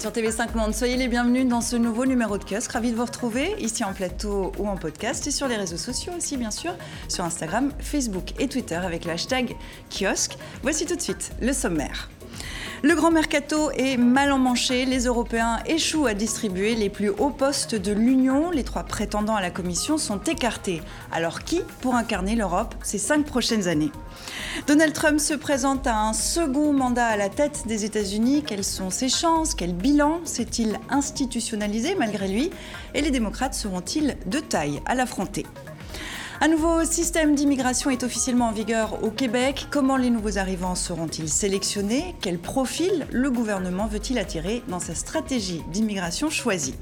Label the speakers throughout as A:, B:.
A: sur TV5 Monde. Soyez les bienvenus dans ce nouveau numéro de kiosque. Ravi de vous retrouver ici en plateau ou en podcast et sur les réseaux sociaux aussi, bien sûr, sur Instagram, Facebook et Twitter avec le hashtag kiosque. Voici tout de suite le sommaire. Le grand mercato est mal emmanché. Les Européens échouent à distribuer les plus hauts postes de l'Union. Les trois prétendants à la Commission sont écartés. Alors qui pour incarner l'Europe ces cinq prochaines années? Donald Trump se présente à un second mandat à la tête des États-Unis. Quelles sont ses chances? Quel bilan s'est-il institutionnalisé malgré lui? Et les démocrates seront-ils de taille à l'affronter? Un nouveau système d'immigration est officiellement en vigueur au Québec. Comment les nouveaux arrivants seront-ils sélectionnés? Quel profil le gouvernement veut-il attirer dans sa stratégie d'immigration choisie?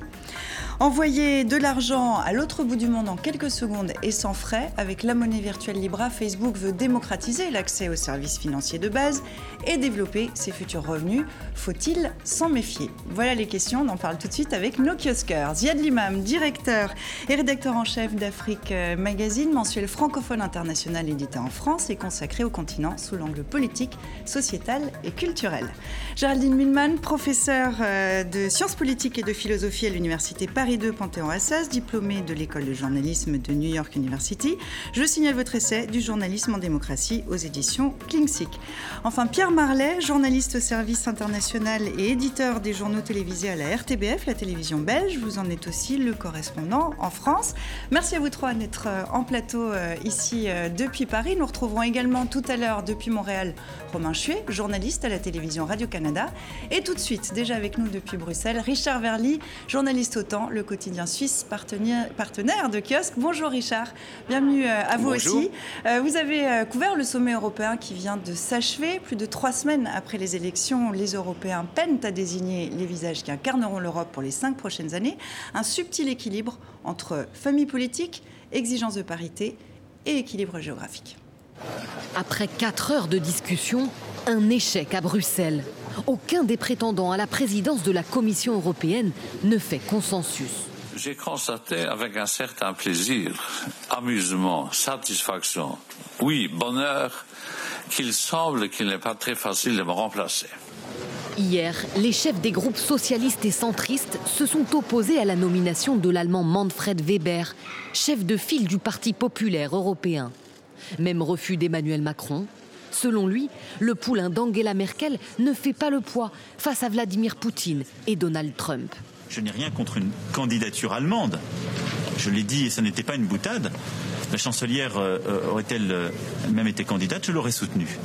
A: Envoyer de l'argent à l'autre bout du monde en quelques secondes et sans frais, avec la monnaie virtuelle Libra, Facebook veut démocratiser l'accès aux services financiers de base et développer ses futurs revenus. Faut-il s'en méfier? Voilà les questions, on en parle tout de suite avec nos kiosqueurs. Ziad Limam, directeur et rédacteur en chef d'Afrique euh, Magazine, mensuel francophone international édité en France et consacré au continent sous l'angle politique, sociétal et culturel. Géraldine Milman, professeure euh, de sciences politiques et de philosophie à l'Université Paris Paris 2 Panthéon-Assas, diplômé de l'école de journalisme de New York University. Je signale votre essai du journalisme en démocratie aux éditions Klingsik. Enfin, Pierre Marlet, journaliste au service international et éditeur des journaux télévisés à la RTBF, la télévision belge. Vous en êtes aussi le correspondant en France. Merci à vous trois d'être euh, en plateau euh, ici euh, depuis Paris. Nous retrouverons également tout à l'heure depuis Montréal Romain Chuet, journaliste à la télévision Radio-Canada. Et tout de suite, déjà avec nous depuis Bruxelles, Richard Verly, journaliste au temps, le quotidien suisse partenaire, partenaire de kiosque. Bonjour Richard, bienvenue euh, à vous aussi. Euh, vous avez euh, couvert le sommet européen qui vient de s'achever. Plus de trois semaines après les élections, les Européens peinent à désigner les visages qui incarneront l'Europe pour les cinq prochaines années. Un subtil équilibre entre famille politique, exigence de parité et équilibre géographique.
B: Après quatre heures de discussion, un échec à Bruxelles. Aucun des prétendants à la présidence de la Commission européenne ne fait consensus.
C: J'ai constaté avec un certain plaisir, amusement, satisfaction, oui, bonheur, qu'il semble qu'il n'est pas très facile de me remplacer.
B: Hier, les chefs des groupes socialistes et centristes se sont opposés à la nomination de l'Allemand Manfred Weber, chef de file du Parti populaire européen. Même refus d'Emmanuel Macron, Selon lui, le poulain d'Angela Merkel ne fait pas le poids face à Vladimir Poutine et Donald Trump.
D: Je n'ai rien contre une candidature allemande. Je l'ai dit et ce n'était pas une boutade. La chancelière euh, euh, aurait-elle euh, même été candidate, je l'aurais soutenue.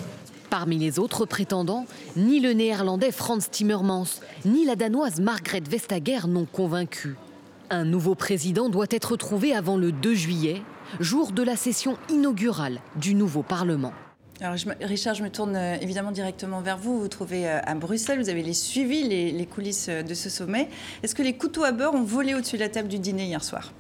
B: Parmi les autres prétendants, ni le néerlandais Franz Timmermans, ni la danoise Margrethe Vestager n'ont convaincu. Un nouveau président doit être trouvé avant le 2 juillet, jour de la session inaugurale du nouveau Parlement.
A: Alors, Richard, je me tourne euh, évidemment directement vers vous. Vous vous trouvez euh, à Bruxelles, vous avez les suivi les coulisses euh, de ce sommet. Est-ce que les couteaux à beurre ont volé au-dessus de la table du dîner hier soir?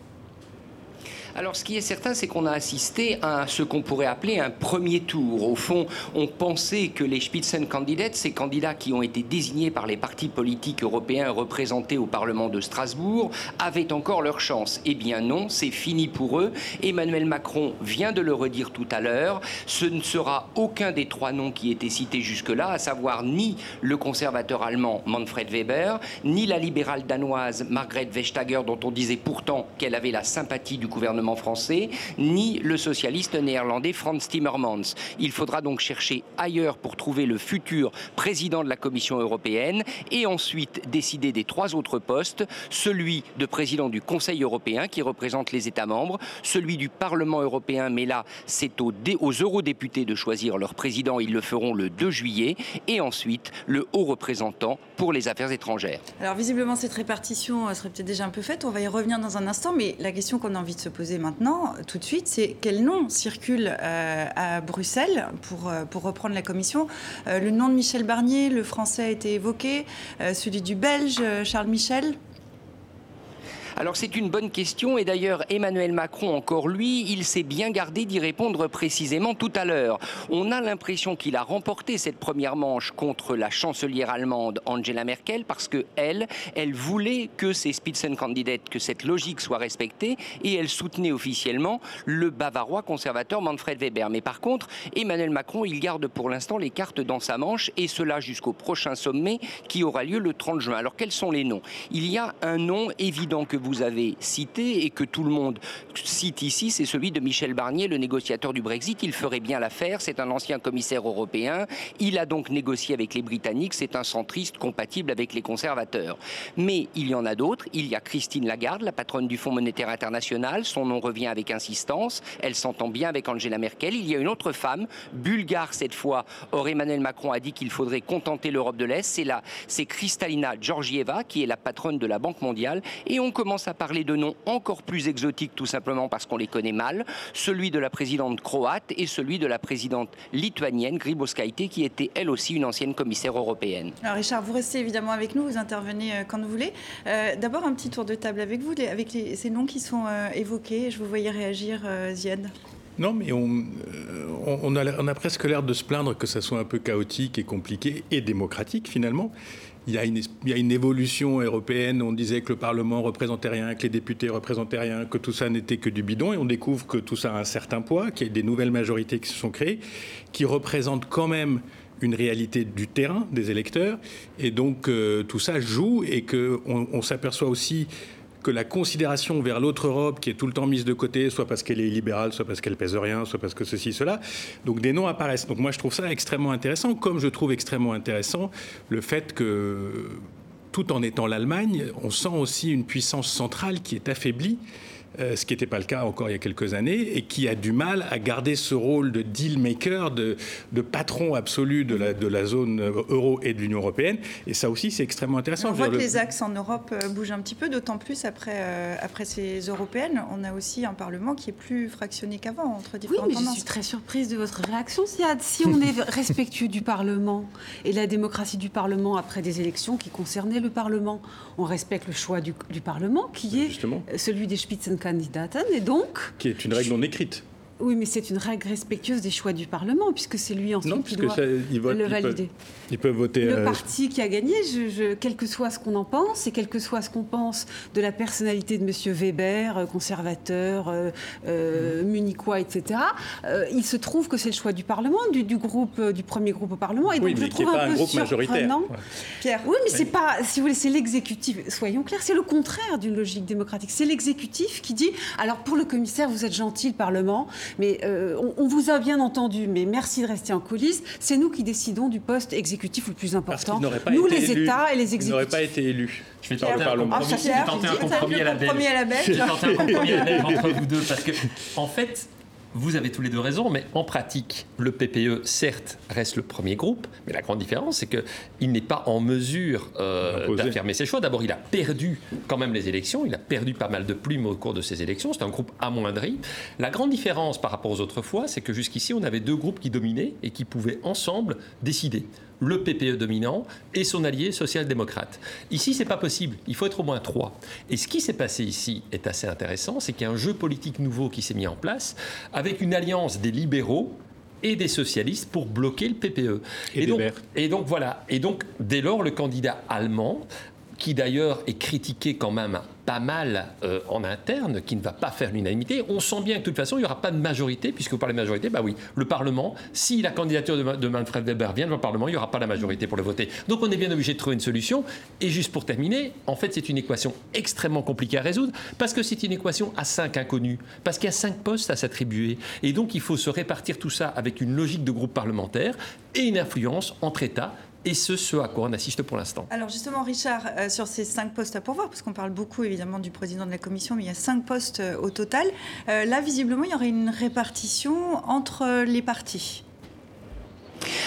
E: Alors, ce qui est certain, c'est qu'on a assisté à ce qu'on pourrait appeler un premier tour. Au fond, on pensait que les Spitzenkandidaten, ces candidats qui ont été désignés par les partis politiques européens représentés au Parlement de Strasbourg, avaient encore leur chance. Eh bien non, c'est fini pour eux. Emmanuel Macron vient de le redire tout à l'heure. Ce ne sera aucun des trois noms qui étaient cités jusque-là, à savoir ni le conservateur allemand Manfred Weber, ni la libérale danoise Margrethe Vestager, dont on disait pourtant qu'elle avait la sympathie du gouvernement français, ni le socialiste néerlandais Franz Timmermans. Il faudra donc chercher ailleurs pour trouver le futur président de la Commission européenne et ensuite décider des trois autres postes, celui de président du Conseil européen qui représente les États membres, celui du Parlement européen, mais là c'est aux, aux eurodéputés de choisir leur président, ils le feront le 2 juillet, et ensuite le haut représentant pour les affaires étrangères.
A: Alors visiblement cette répartition euh, serait peut-être déjà un peu faite, on va y revenir dans un instant, mais la question qu'on a envie de se poser maintenant, tout de suite, c'est quel nom circule euh, à Bruxelles pour, euh, pour reprendre la commission? Euh, le nom de Michel Barnier, le français a été évoqué, celui du belge Charles Michel?
E: Alors c'est une bonne question et d'ailleurs Emmanuel Macron, encore lui, il s'est bien gardé d'y répondre précisément tout à l'heure. On a l'impression qu'il a remporté cette première manche contre la chancelière allemande Angela Merkel parce que elle, elle voulait que ces Spitzenkandidaten, que cette logique soit respectée et elle soutenait officiellement le bavarois conservateur Manfred Weber. Mais par contre, Emmanuel Macron, il garde pour l'instant les cartes dans sa manche et cela jusqu'au prochain sommet qui aura lieu le 30 juin. Alors quels sont les noms? Il y a un nom évident que vous avez cité et que tout le monde cite ici, c'est celui de Michel Barnier, le négociateur du Brexit. Il ferait bien l'affaire, c'est un ancien commissaire européen. Il a donc négocié avec les Britanniques, c'est un centriste compatible avec les conservateurs. Mais il y en a d'autres. Il y a Christine Lagarde, la patronne du Fonds monétaire international. Son nom revient avec insistance. Elle s'entend bien avec Angela Merkel. Il y a une autre femme, bulgare cette fois. Or, Emmanuel Macron a dit qu'il faudrait contenter l'Europe de l'Est. C'est c'est Kristalina Georgieva, qui est la patronne de la Banque mondiale. Et on commence à parler de noms encore plus exotiques, tout simplement parce qu'on les connaît mal. Celui de la présidente croate et celui de la présidente lituanienne, Grybauskaite, qui était elle aussi une ancienne commissaire européenne.
A: Alors Richard, vous restez évidemment avec nous, vous intervenez euh, quand vous voulez. Euh, d'abord un petit tour de table avec vous, avec ces noms qui sont euh, évoqués. Je vous voyais réagir, Ziad.
F: Non, mais on, on, a, on a presque l'air de se plaindre que ça soit un peu chaotique et compliqué et démocratique finalement. Il y, a une, évolution européenne. On disait que le Parlement représentait rien, que les députés représentaient rien, que tout ça n'était que du bidon. Et on découvre que tout ça a un certain poids, qu'il y a des nouvelles majorités qui se sont créées, qui représentent quand même une réalité du terrain des électeurs. Et donc euh, tout ça joue et qu'on on, s'aperçoit aussi que la considération vers l'autre Europe, qui est tout le temps mise de côté, soit parce qu'elle est libérale, soit parce qu'elle pèse rien, soit parce que ceci, cela, donc des noms apparaissent. Donc moi je trouve ça extrêmement intéressant, comme je trouve extrêmement intéressant le fait que, tout en étant l'Allemagne, on sent aussi une puissance centrale qui est affaiblie ce qui n'était pas le cas encore il y a quelques années, et qui a du mal à garder ce rôle de deal maker, de, patron absolu de la, de la zone euro et de l'Union européenne. Et ça aussi, c'est extrêmement intéressant.
A: On voit que les axes en Europe euh, bougent un petit peu, d'autant plus après, euh, après ces européennes. On a aussi un Parlement qui est plus fractionné qu'avant entre différentes
G: oui, mais Je suis très surprise de votre réaction, Siad. Si on est respectueux du Parlement et la démocratie du Parlement après des élections qui concernaient le Parlement, on respecte le choix du, du Parlement qui est celui des Spitzen Donc.
F: Qui est une règle non écrite.
G: Oui, mais c'est une règle respectueuse des choix du Parlement, puisque c'est lui ensuite qui doit le valider.
F: Ils peuvent, voter.
G: Le euh, parti qui a gagné, je, quel que soit ce qu'on en pense, et quel que soit ce qu'on pense de la personnalité de M. Weber, euh, conservateur, euh, munichois, etc., il se trouve que c'est le choix du Parlement, du, groupe, du premier groupe au Parlement.
F: Et donc, je trouve un, peu groupe majoritaire.
G: Pierre. Oui, mais c'est pas, si vous voulez, c'est l'exécutif. Soyons clairs, c'est le contraire d'une logique démocratique. C'est l'exécutif qui dit alors pour le commissaire, vous êtes gentil, le Parlement. Mais euh, on, vous a bien entendu, mais merci de rester en coulisses. C'est nous qui décidons du poste exécutif le plus important. Nous, les États et les exécutifs.
F: n'auraient pas été élus.
H: Je vais tenter un compromis, à la belle. Je vais tenter un compromis à la belle entre vous deux parce que, en fait, vous avez tous les deux raison, mais en pratique, le PPE, certes, reste le premier groupe, mais la grande différence, c'est qu'il n'est pas en mesure euh, d'affirmer ses choix. D'abord, il a perdu quand même les élections, il a perdu pas mal de plumes au cours de ces élections, c'est un groupe amoindri. La grande différence par rapport aux autres fois, c'est que jusqu'ici, on avait deux groupes qui dominaient et qui pouvaient ensemble décider le PPE dominant et son allié social-démocrate. Ici, c'est pas possible. Il faut être au moins trois. Et ce qui s'est passé ici est assez intéressant, c'est qu'il y a un jeu politique nouveau qui s'est mis en place avec une alliance des libéraux et des socialistes pour bloquer le PPE.
F: Et, donc,
H: et donc voilà. Et donc dès lors, le candidat allemand qui d'ailleurs est critiqué quand même pas mal euh, en interne, qui ne va pas faire l'unanimité. On sent bien que de toute façon, il n'y aura pas de majorité, puisque vous parlez de majorité, bah oui, le Parlement, si la candidature de, Manfred Weber vient devant le Parlement, il n'y aura pas la majorité pour le voter. Donc on est bien obligé de trouver une solution. Et juste pour terminer, en fait, c'est une équation extrêmement compliquée à résoudre, parce que c'est une équation à cinq inconnus, parce qu'il y a cinq postes à s'attribuer. Et donc il faut se répartir tout ça avec une logique de groupe parlementaire et une influence entre États et ce, ce à quoi on assiste pour l'instant.
A: Alors justement, Richard, euh, sur ces cinq postes à pourvoir, parce qu'on parle beaucoup évidemment du président de la commission, mais il y a cinq postes euh, au total. Euh, là, visiblement, il y aurait une répartition entre les partis.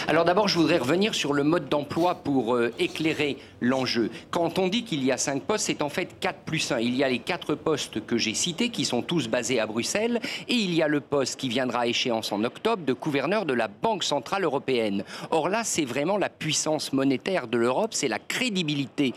E: Alors d'abord, je voudrais revenir sur le mode d'emploi pour euh, éclairer l'enjeu. Quand on dit qu'il y a cinq postes, c'est en fait 4 plus 1. Il y a les quatre postes que j'ai cités, qui sont tous basés à Bruxelles, et il y a le poste qui viendra à échéance en octobre de gouverneur de la Banque Centrale Européenne. Or là, c'est vraiment la puissance monétaire de l'Europe, c'est la crédibilité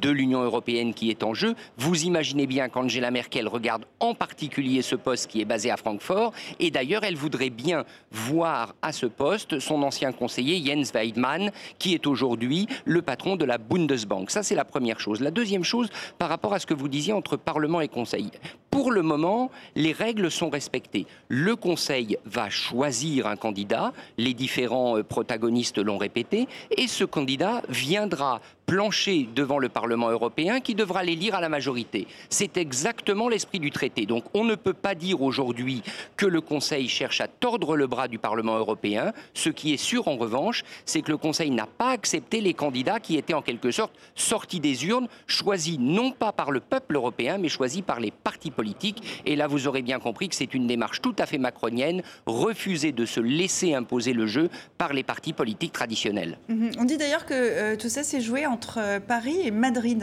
E: de l'Union européenne qui est en jeu. Vous imaginez bien qu'Angela Merkel regarde en particulier ce poste qui est basé à Francfort. Et d'ailleurs, elle voudrait bien voir à ce poste son ancien conseiller Jens Weidmann, qui est aujourd'hui le patron de la Bundesbank. Ça, c'est la première chose. La deuxième chose, par rapport à ce que vous disiez entre Parlement et Conseil. Pour le moment, les règles sont respectées. Le Conseil va choisir un candidat, les différents euh, protagonistes l'ont répété, et ce candidat viendra plancher devant le Parlement européen qui devra les lire à la majorité. C'est exactement l'esprit du traité. Donc on ne peut pas dire aujourd'hui que le Conseil cherche à tordre le bras du Parlement européen. Ce qui est sûr en revanche, c'est que le Conseil n'a pas accepté les candidats qui étaient en quelque sorte sortis des urnes, choisis non pas par le peuple européen, mais choisis par les partis politiques. Et là, vous aurez bien compris que c'est une démarche tout à fait macronienne, refuser de se laisser imposer le jeu par les partis politiques traditionnels.
A: Mhm. On dit d'ailleurs que euh, tout ça s'est joué en entre euh, Paris et Madrid Madrid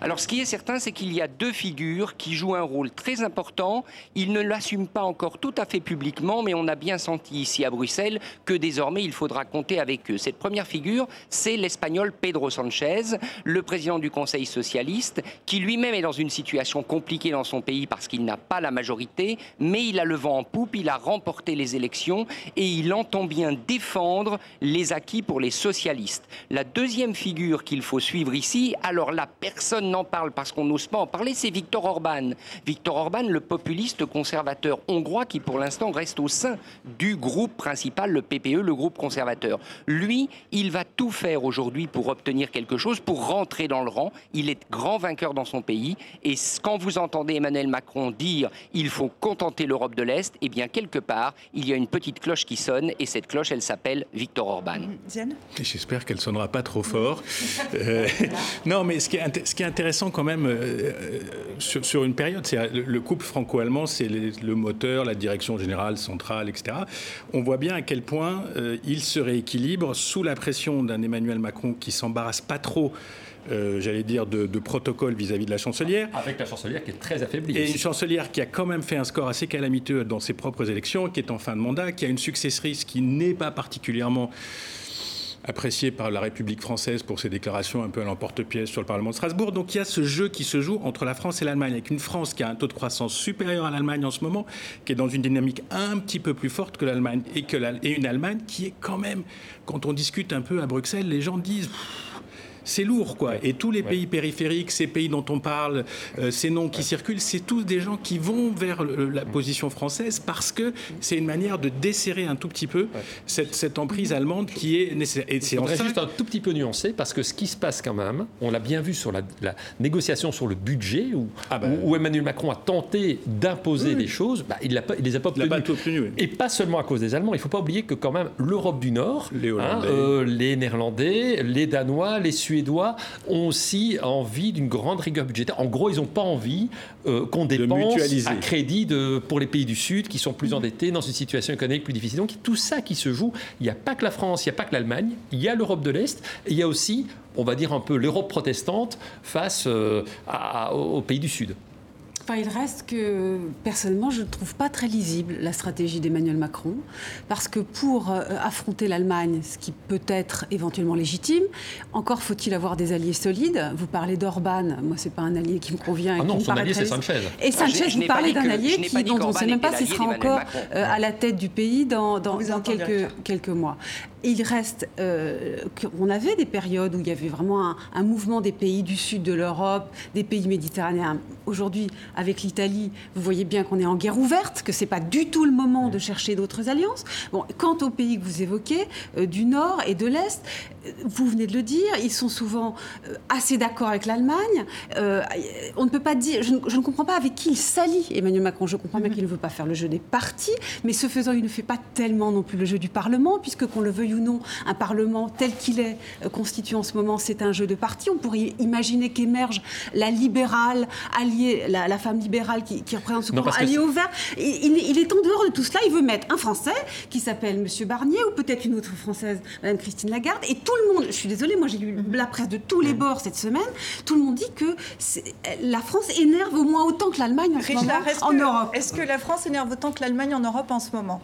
E: alors, ce qui est certain, c'est qu'il y a deux figures qui jouent un rôle très important. Ils ne l'assument pas encore tout à fait publiquement, mais on a bien senti ici à Bruxelles que désormais il faudra compter avec eux. Cette première figure, c'est l'Espagnol Pedro Sanchez, le président du Conseil socialiste, qui lui-même est dans une situation compliquée dans son pays parce qu'il n'a pas la majorité, mais il a le vent en poupe, il a remporté les élections et il entend bien défendre les acquis pour les socialistes. La deuxième figure qu'il faut suivre ici, alors la personne n'en parle parce qu'on n'ose pas en parler, c'est Viktor Orban. Viktor Orban, le populiste conservateur hongrois qui pour l'instant reste au sein du groupe principal, le PPE, le groupe conservateur. Lui, il va tout faire aujourd'hui pour obtenir quelque chose, pour rentrer dans le rang. Il est grand vainqueur dans son pays. Et quand vous entendez Emmanuel Macron dire il faut contenter l'Europe de l'Est, eh bien quelque part, il y a une petite cloche qui sonne et cette cloche, elle s'appelle Viktor Orban.
F: J'espère qu'elle sonnera pas trop fort. Euh, non, mais ce qui est, ce qui est intéressant quand même euh, sur, sur, une période. C'est le couple franco-allemand, c'est le moteur, la direction générale, centrale, etc. On voit bien à quel point euh, il se rééquilibre sous la pression d'un Emmanuel Macron qui s'embarrasse pas trop. Euh, j'allais dire, de, protocole vis-à-vis de la chancelière.
H: Avec la chancelière qui est très affaiblie.
F: Et une chancelière qui a quand même fait un score assez calamiteux dans ses propres élections, qui est en fin de mandat, qui a une successrice qui n'est pas particulièrement apprécié par la République française pour ses déclarations un peu à l'emporte-pièce sur le Parlement de Strasbourg. Donc il y a ce jeu qui se joue entre la France et l'Allemagne, avec une France qui a un taux de croissance supérieur à l'Allemagne en ce moment, qui est dans une dynamique un petit peu plus forte que l'Allemagne, et, une Allemagne qui est quand même, quand on discute un peu à Bruxelles, les gens disent c'est lourd, quoi. Et tous les pays périphériques, ces pays dont on parle, euh, ces noms qui circulent, c'est tous des gens qui vont vers la position française parce que c'est une manière de desserrer un tout petit peu cette, emprise allemande qui est nécessaire.
H: Et c'est juste un tout petit peu nuancé parce que ce qui se passe quand même, on l'a bien vu sur la, négociation sur le budget où, ah bah, où, Emmanuel Macron a tenté d'imposer des choses, bah, il, ne les a pas obtenues. Et pas seulement à cause des Allemands. Il ne faut pas oublier que quand même l'Europe du Nord, les, hein, euh, les Néerlandais, les Danois, les Suédois Suédois ont aussi envie d'une grande rigueur budgétaire. En gros, ils n'ont pas envie euh, qu'on dépense à crédit de, pour les pays du Sud qui sont plus endettés dans une situation économique plus difficile. Donc tout ça qui se joue, il n'y a pas que la France, il n'y a pas que l'Allemagne, il y a l'Europe de l'Est, et il y a aussi, on va dire un peu l'Europe protestante face euh, aux pays du Sud
G: il reste que, personnellement, je ne trouve pas très lisible la stratégie d'Emmanuel Macron, parce que pour euh, affronter l'Allemagne, ce qui peut être éventuellement légitime, encore faut-il avoir des alliés solides. Vous parlez d'Orban, moi, c'est pas un allié qui me convient.
H: Ah non,
G: son
H: allié, c'est Sanchez.
G: Et Sanchez, vous parlez d'un allié qui, dont on ne sait même pas s'il sera encore euh, à la tête du pays dans, dans, quelques, quelques mois il reste euh, qu'on avait des périodes où il y avait vraiment un, mouvement des pays du sud de l'Europe, des pays méditerranéens. Aujourd'hui, avec l'Italie, vous voyez bien qu'on est en guerre ouverte, que c'est pas du tout le moment de chercher d'autres alliances. Bon, quant aux pays que vous évoquez, euh, du Nord et de l'Est, euh, vous venez de le dire, ils sont souvent assez d'accord avec l'Allemagne. on ne peut pas dire, je ne, comprends pas avec qui il s'allie, Emmanuel Macron. Je comprends bien mm-hmm. qu'il ne veut pas faire le jeu des partis, mais ce faisant, il ne fait pas tellement non plus le jeu du Parlement, puisque qu'on le veuille ou non, un Parlement tel qu'il est euh, constitué en ce moment, c'est un jeu de parti. On pourrait imaginer qu'émerge la libérale alliée, la, femme libérale qui, représente ce courant allié au vert. Il, est en dehors de tout cela. Il veut mettre un Français qui s'appelle M. Barnier ou peut-être une autre Française, Mme Christine Lagarde. Et tout le monde, je suis désolée, moi j'ai lu la presse de tous les bords cette semaine, tout le monde dit que la France énerve au moins autant que l'Allemagne en, ce moment, en Europe.
A: Est-ce que la France énerve autant que l'Allemagne en Europe en ce moment?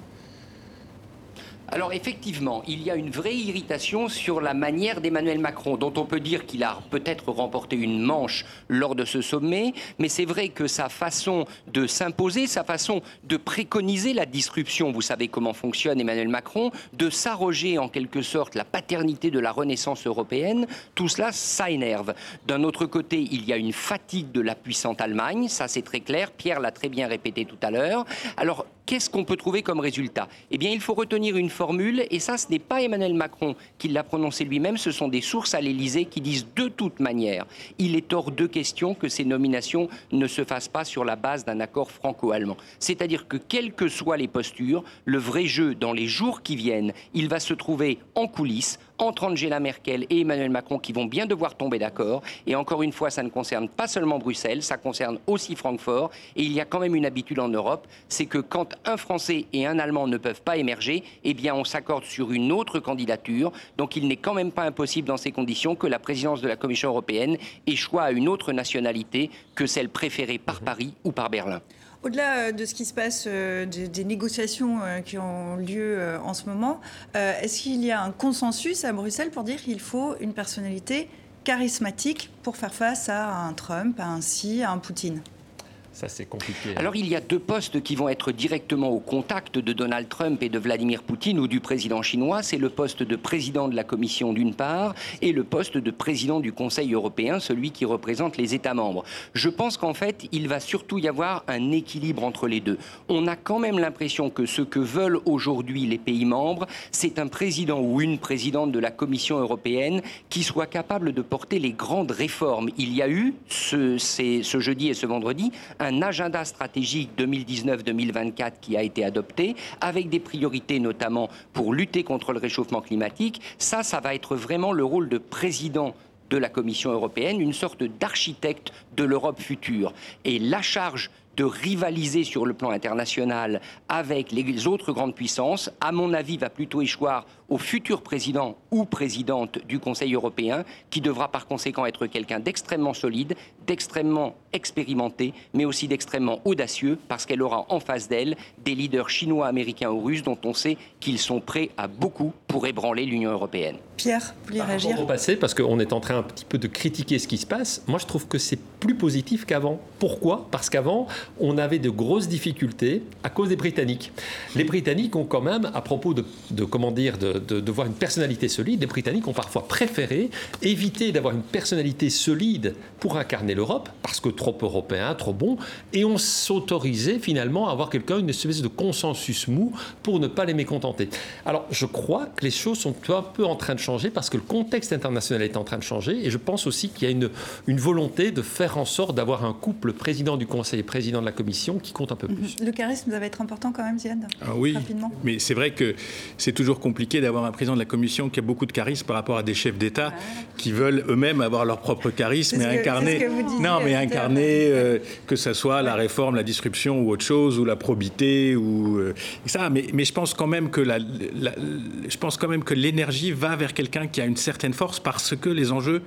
E: Alors effectivement, il y a une vraie irritation sur la manière d'Emmanuel Macron, dont on peut dire qu'il a peut-être remporté une manche lors de ce sommet, mais c'est vrai que sa façon de s'imposer, sa façon de préconiser la disruption, vous savez comment fonctionne Emmanuel Macron, de s'arroger en quelque sorte la paternité de la renaissance européenne, tout cela, ça énerve. D'un autre côté, il y a une fatigue de la puissante Allemagne, ça c'est très clair, Pierre l'a très bien répété tout à l'heure. Alors, qu'est-ce qu'on peut trouver comme résultat? Eh bien, il faut retenir une formule, et ça, ce n'est pas Emmanuel Macron qui l'a prononcé lui-même, ce sont des sources à l'Élysée qui disent de toute manière, il est hors de question que ces nominations ne se fassent pas sur la base d'un accord franco-allemand. C'est-à-dire que, quelles que soient les postures, le vrai jeu dans les jours qui viennent, il va se trouver en coulisses, entre Angela Merkel et Emmanuel Macron qui vont bien devoir tomber d'accord. Et encore une fois, ça ne concerne pas seulement Bruxelles, ça concerne aussi Francfort. Et il y a quand même une habitude en Europe, c'est que quand un Français et un Allemand ne peuvent pas émerger, eh bien on s'accorde sur une autre candidature. Donc il n'est quand même pas impossible dans ces conditions que la présidence de la Commission européenne échoue à une autre nationalité que celle préférée par Paris ou par Berlin.
A: Au-delà euh, de ce qui se passe, euh, des, négociations euh, qui ont lieu en ce moment, est-ce qu'il y a un consensus à Bruxelles pour dire qu'il faut une personnalité charismatique pour faire face à un Trump, à un Xi, à un Poutine?
H: Ça, c'est compliqué. Hein.
E: Alors, il y a deux postes qui vont être directement au contact de Donald Trump et de Vladimir Poutine ou du président chinois. C'est le poste de président de la Commission d'une part et le poste de président du Conseil européen, celui qui représente les États membres. Je pense qu'en fait, il va surtout y avoir un équilibre entre les deux. On a quand même l'impression que ce que veulent aujourd'hui les pays membres, c'est un président ou une présidente de la Commission européenne qui soit capable de porter les grandes réformes. Il y a eu ce, jeudi et ce vendredi agenda stratégique 2019-2024 qui a été adopté, avec des priorités notamment pour lutter contre le réchauffement climatique. Ça, ça va être vraiment le rôle de président de la Commission européenne, une sorte d'architecte de l'Europe future. Et la charge de rivaliser sur le plan international avec les autres grandes puissances, à mon avis, va plutôt échoir au futur président ou présidente du Conseil européen, qui devra par conséquent être quelqu'un d'extrêmement solide, d'extrêmement expérimenté, mais aussi d'extrêmement audacieux, parce qu'elle aura en face d'elle des leaders chinois, américains ou russes dont on sait qu'ils sont prêts à beaucoup pour ébranler l'Union européenne.
A: Pierre, vous voulez réagir
H: Au passé, parce qu'on est en train un petit peu de critiquer ce qui se passe, moi je trouve que c'est plus positif qu'avant. Pourquoi? Parce qu'avant, on avait de grosses difficultés à cause des Britanniques. Les Britanniques ont quand même, à propos de, de comment dire, de, de, voir une personnalité solide, les Britanniques ont parfois préféré éviter d'avoir une personnalité solide pour incarner l'Europe, parce que trop européen, trop bon, et on s'autorisait finalement à avoir quelqu'un, une espèce de consensus mou pour ne pas les mécontenter. Alors je crois que les choses sont un peu en train de changer parce que le contexte international est en train de changer, et je pense aussi qu'il y a une, une volonté de faire en sorte d'avoir un couple président du Conseil et président de la Commission qui compte un peu plus.
A: Le charisme va être important quand même, Ziad
F: ah Oui, mais c'est vrai que c'est toujours compliqué d'avoir un président de la Commission qui a beaucoup de charisme par rapport à des chefs d'État qui veulent eux-mêmes avoir leur propre charisme et incarner. Non, mais incarner euh, que ce soit la réforme, la disruption ou autre chose, ou la probité ou euh, ça. Mais, mais, je pense quand même que la, je pense quand même que l'énergie va vers quelqu'un qui a une certaine force parce que les enjeux,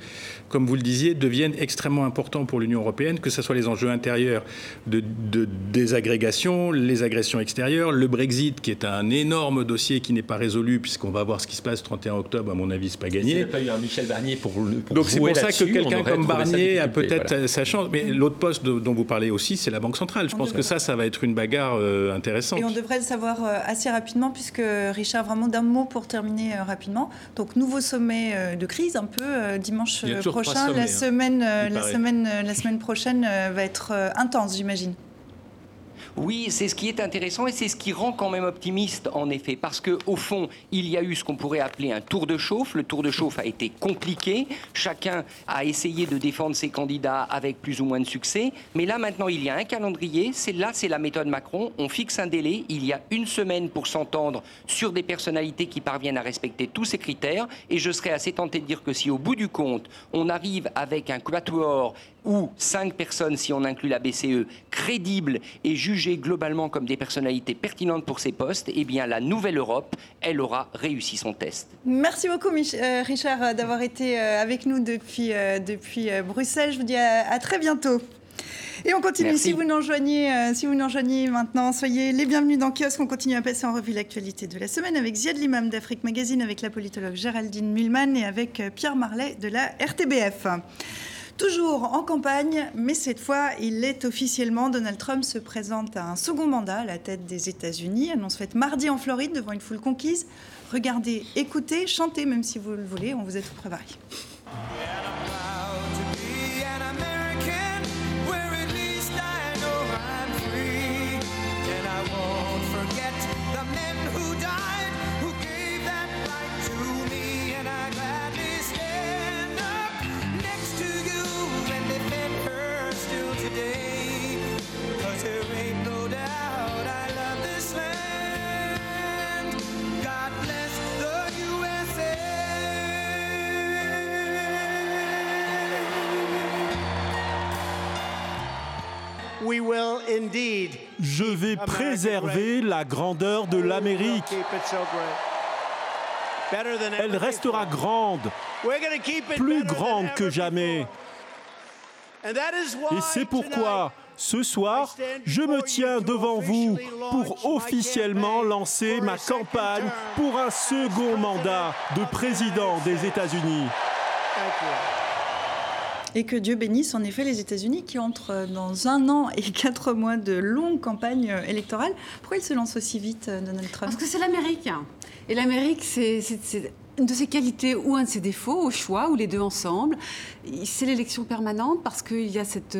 F: comme vous le disiez, deviennent extrêmement importants pour l'Union européenne, que ce soit les enjeux intérieurs de, de désagrégation, les agressions extérieures, le Brexit qui est un énorme dossier qui n'est pas résolu puisqu'on va voir ce qui se passe le 31 octobre, à mon avis, c'est pas gagné.
H: Il n'y a pas eu un Michel Barnier pour, pour
F: Donc c'est pour ça que quelqu'un comme Barnier a peut-être sa chance. Mais l'autre poste dont vous parlez aussi, c'est la Banque centrale. Je pense que ça, ça va être une bagarre euh, intéressante.
A: Et on devrait le savoir euh, assez rapidement, puisque Richard, vraiment d'un mot pour terminer euh, rapidement. Donc nouveau sommet de crise, un peu dimanche prochain. La hein. semaine, la semaine, la semaine prochaine va être intense, j'imagine.
E: Oui, c'est ce qui est intéressant et c'est ce qui rend quand même optimiste, en effet, parce que au fond, il y a eu ce qu'on pourrait appeler un tour de chauffe. Le tour de chauffe a été compliqué. Chacun a essayé de défendre ses candidats avec plus ou moins de succès. Mais là, maintenant, il y a un calendrier. C'est là, c'est la méthode Macron. On fixe un délai. Il y a une semaine pour s'entendre sur des personnalités qui parviennent à respecter tous ces critères. Et je serais assez tenté de dire que si, au bout du compte, on arrive avec un quatuor ou cinq personnes, si on inclut la BCE, crédibles et jugées globalement comme des personnalités pertinentes pour ces postes, eh bien la nouvelle Europe, elle aura réussi son test.
A: Merci beaucoup euh, Richard d'avoir été euh, avec nous depuis, euh, depuis Bruxelles. Je vous dis à très bientôt. Et on continue. Si vous nous rejoignez, euh, si vous nous rejoignez maintenant, soyez les bienvenus dans Kiosque. On continue à passer en revue l'actualité de la semaine avec Ziad Limam d'Afrique Magazine, avec la politologue Géraldine Mulman et avec Pierre Marlet de la RTBF. Toujours en campagne, mais cette fois, il est officiellement. Donald Trump se présente à un second mandat à la tête des États-Unis. Annonce faite mardi en Floride devant une foule conquise. Regardez, écoutez, chantez même si vous le voulez. On vous est tout préparé.
I: Je vais préserver la grandeur de l'Amérique. Elle restera grande, plus grande que jamais. Et c'est pourquoi, ce soir, je me tiens devant vous pour officiellement lancer ma campagne pour un second mandat de président des États-Unis.
A: Et que Dieu bénisse en effet les États-Unis qui entrent dans un an et quatre mois de longue campagne électorale. Pourquoi il se lance aussi vite, euh, Donald Trump?
G: Parce que c'est l'Amérique. Et l'Amérique, c'est une de ses qualités ou un de ses défauts, au choix, ou les deux ensemble. C'est l'élection permanente parce qu'il y a cette,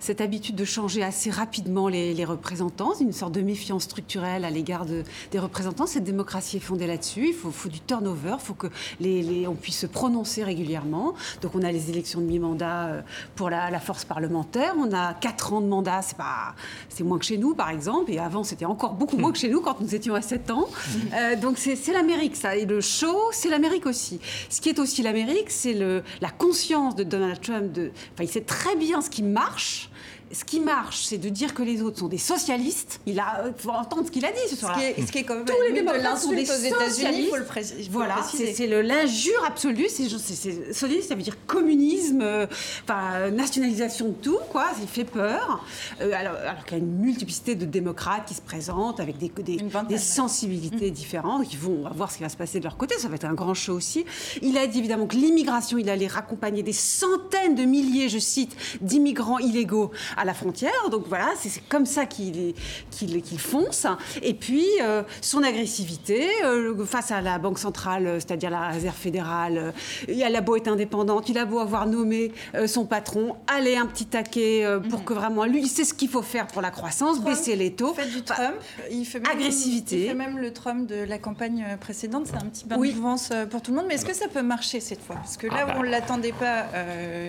G: cette habitude de changer assez rapidement les, représentants, une sorte de méfiance structurelle à l'égard de, des représentants. Cette démocratie est fondée là-dessus. Il faut, faut, du turnover, il faut que les, on puisse se prononcer régulièrement. Donc on a les élections de mi-mandat euh, pour la, la, force parlementaire. On a quatre ans de mandat, c'est pas, c'est moins que chez nous par exemple. Et avant c'était encore beaucoup moins que chez nous quand nous étions à 7 ans. Euh, donc c'est l'Amérique ça. Et le show, c'est la aussi. Ce qui est aussi l'Amérique, c'est la conscience de Donald Trump. De, enfin, il sait très bien ce qui marche ce qui marche, c'est de dire que les autres sont des socialistes. Il a, faut entendre ce qu'il a dit ce soir.
A: Ce, ce qui est, quand même tous les démocrates sont des aux États-Unis.
G: Faut le Voilà, c'est l'injure absolue. C'est socialiste, ça veut dire communisme, euh, enfin nationalisation de tout, quoi. Il fait peur. Euh, alors, alors qu'il y a une multiplicité de démocrates qui se présentent avec des, des, des sensibilités mmh. différentes, qui vont voir ce qui va se passer de leur côté. Ça va être un grand show aussi. Il a dit évidemment que l'immigration, il allait raccompagner des centaines de milliers, je cite, d'immigrants illégaux à la frontière. Donc voilà, c'est comme ça qu'il qu'il fonce. Et puis, euh, son agressivité euh, face à la Banque centrale, euh, c'est-à-dire la Réserve fédérale, il a beau être indépendante, il a beau avoir nommé son patron, aller un petit taquet pour mhm. que vraiment lui, il sait ce qu'il faut faire pour la croissance, baisser les taux.
A: Fait du Trump, il fait même,
G: agressivité.
A: Il fait même le Trump de la campagne précédente. C'est un petit bain de mouvance pour tout le monde. Mais est-ce que ça peut marcher cette fois? Parce que là ah où on ne bah. l'attendait pas.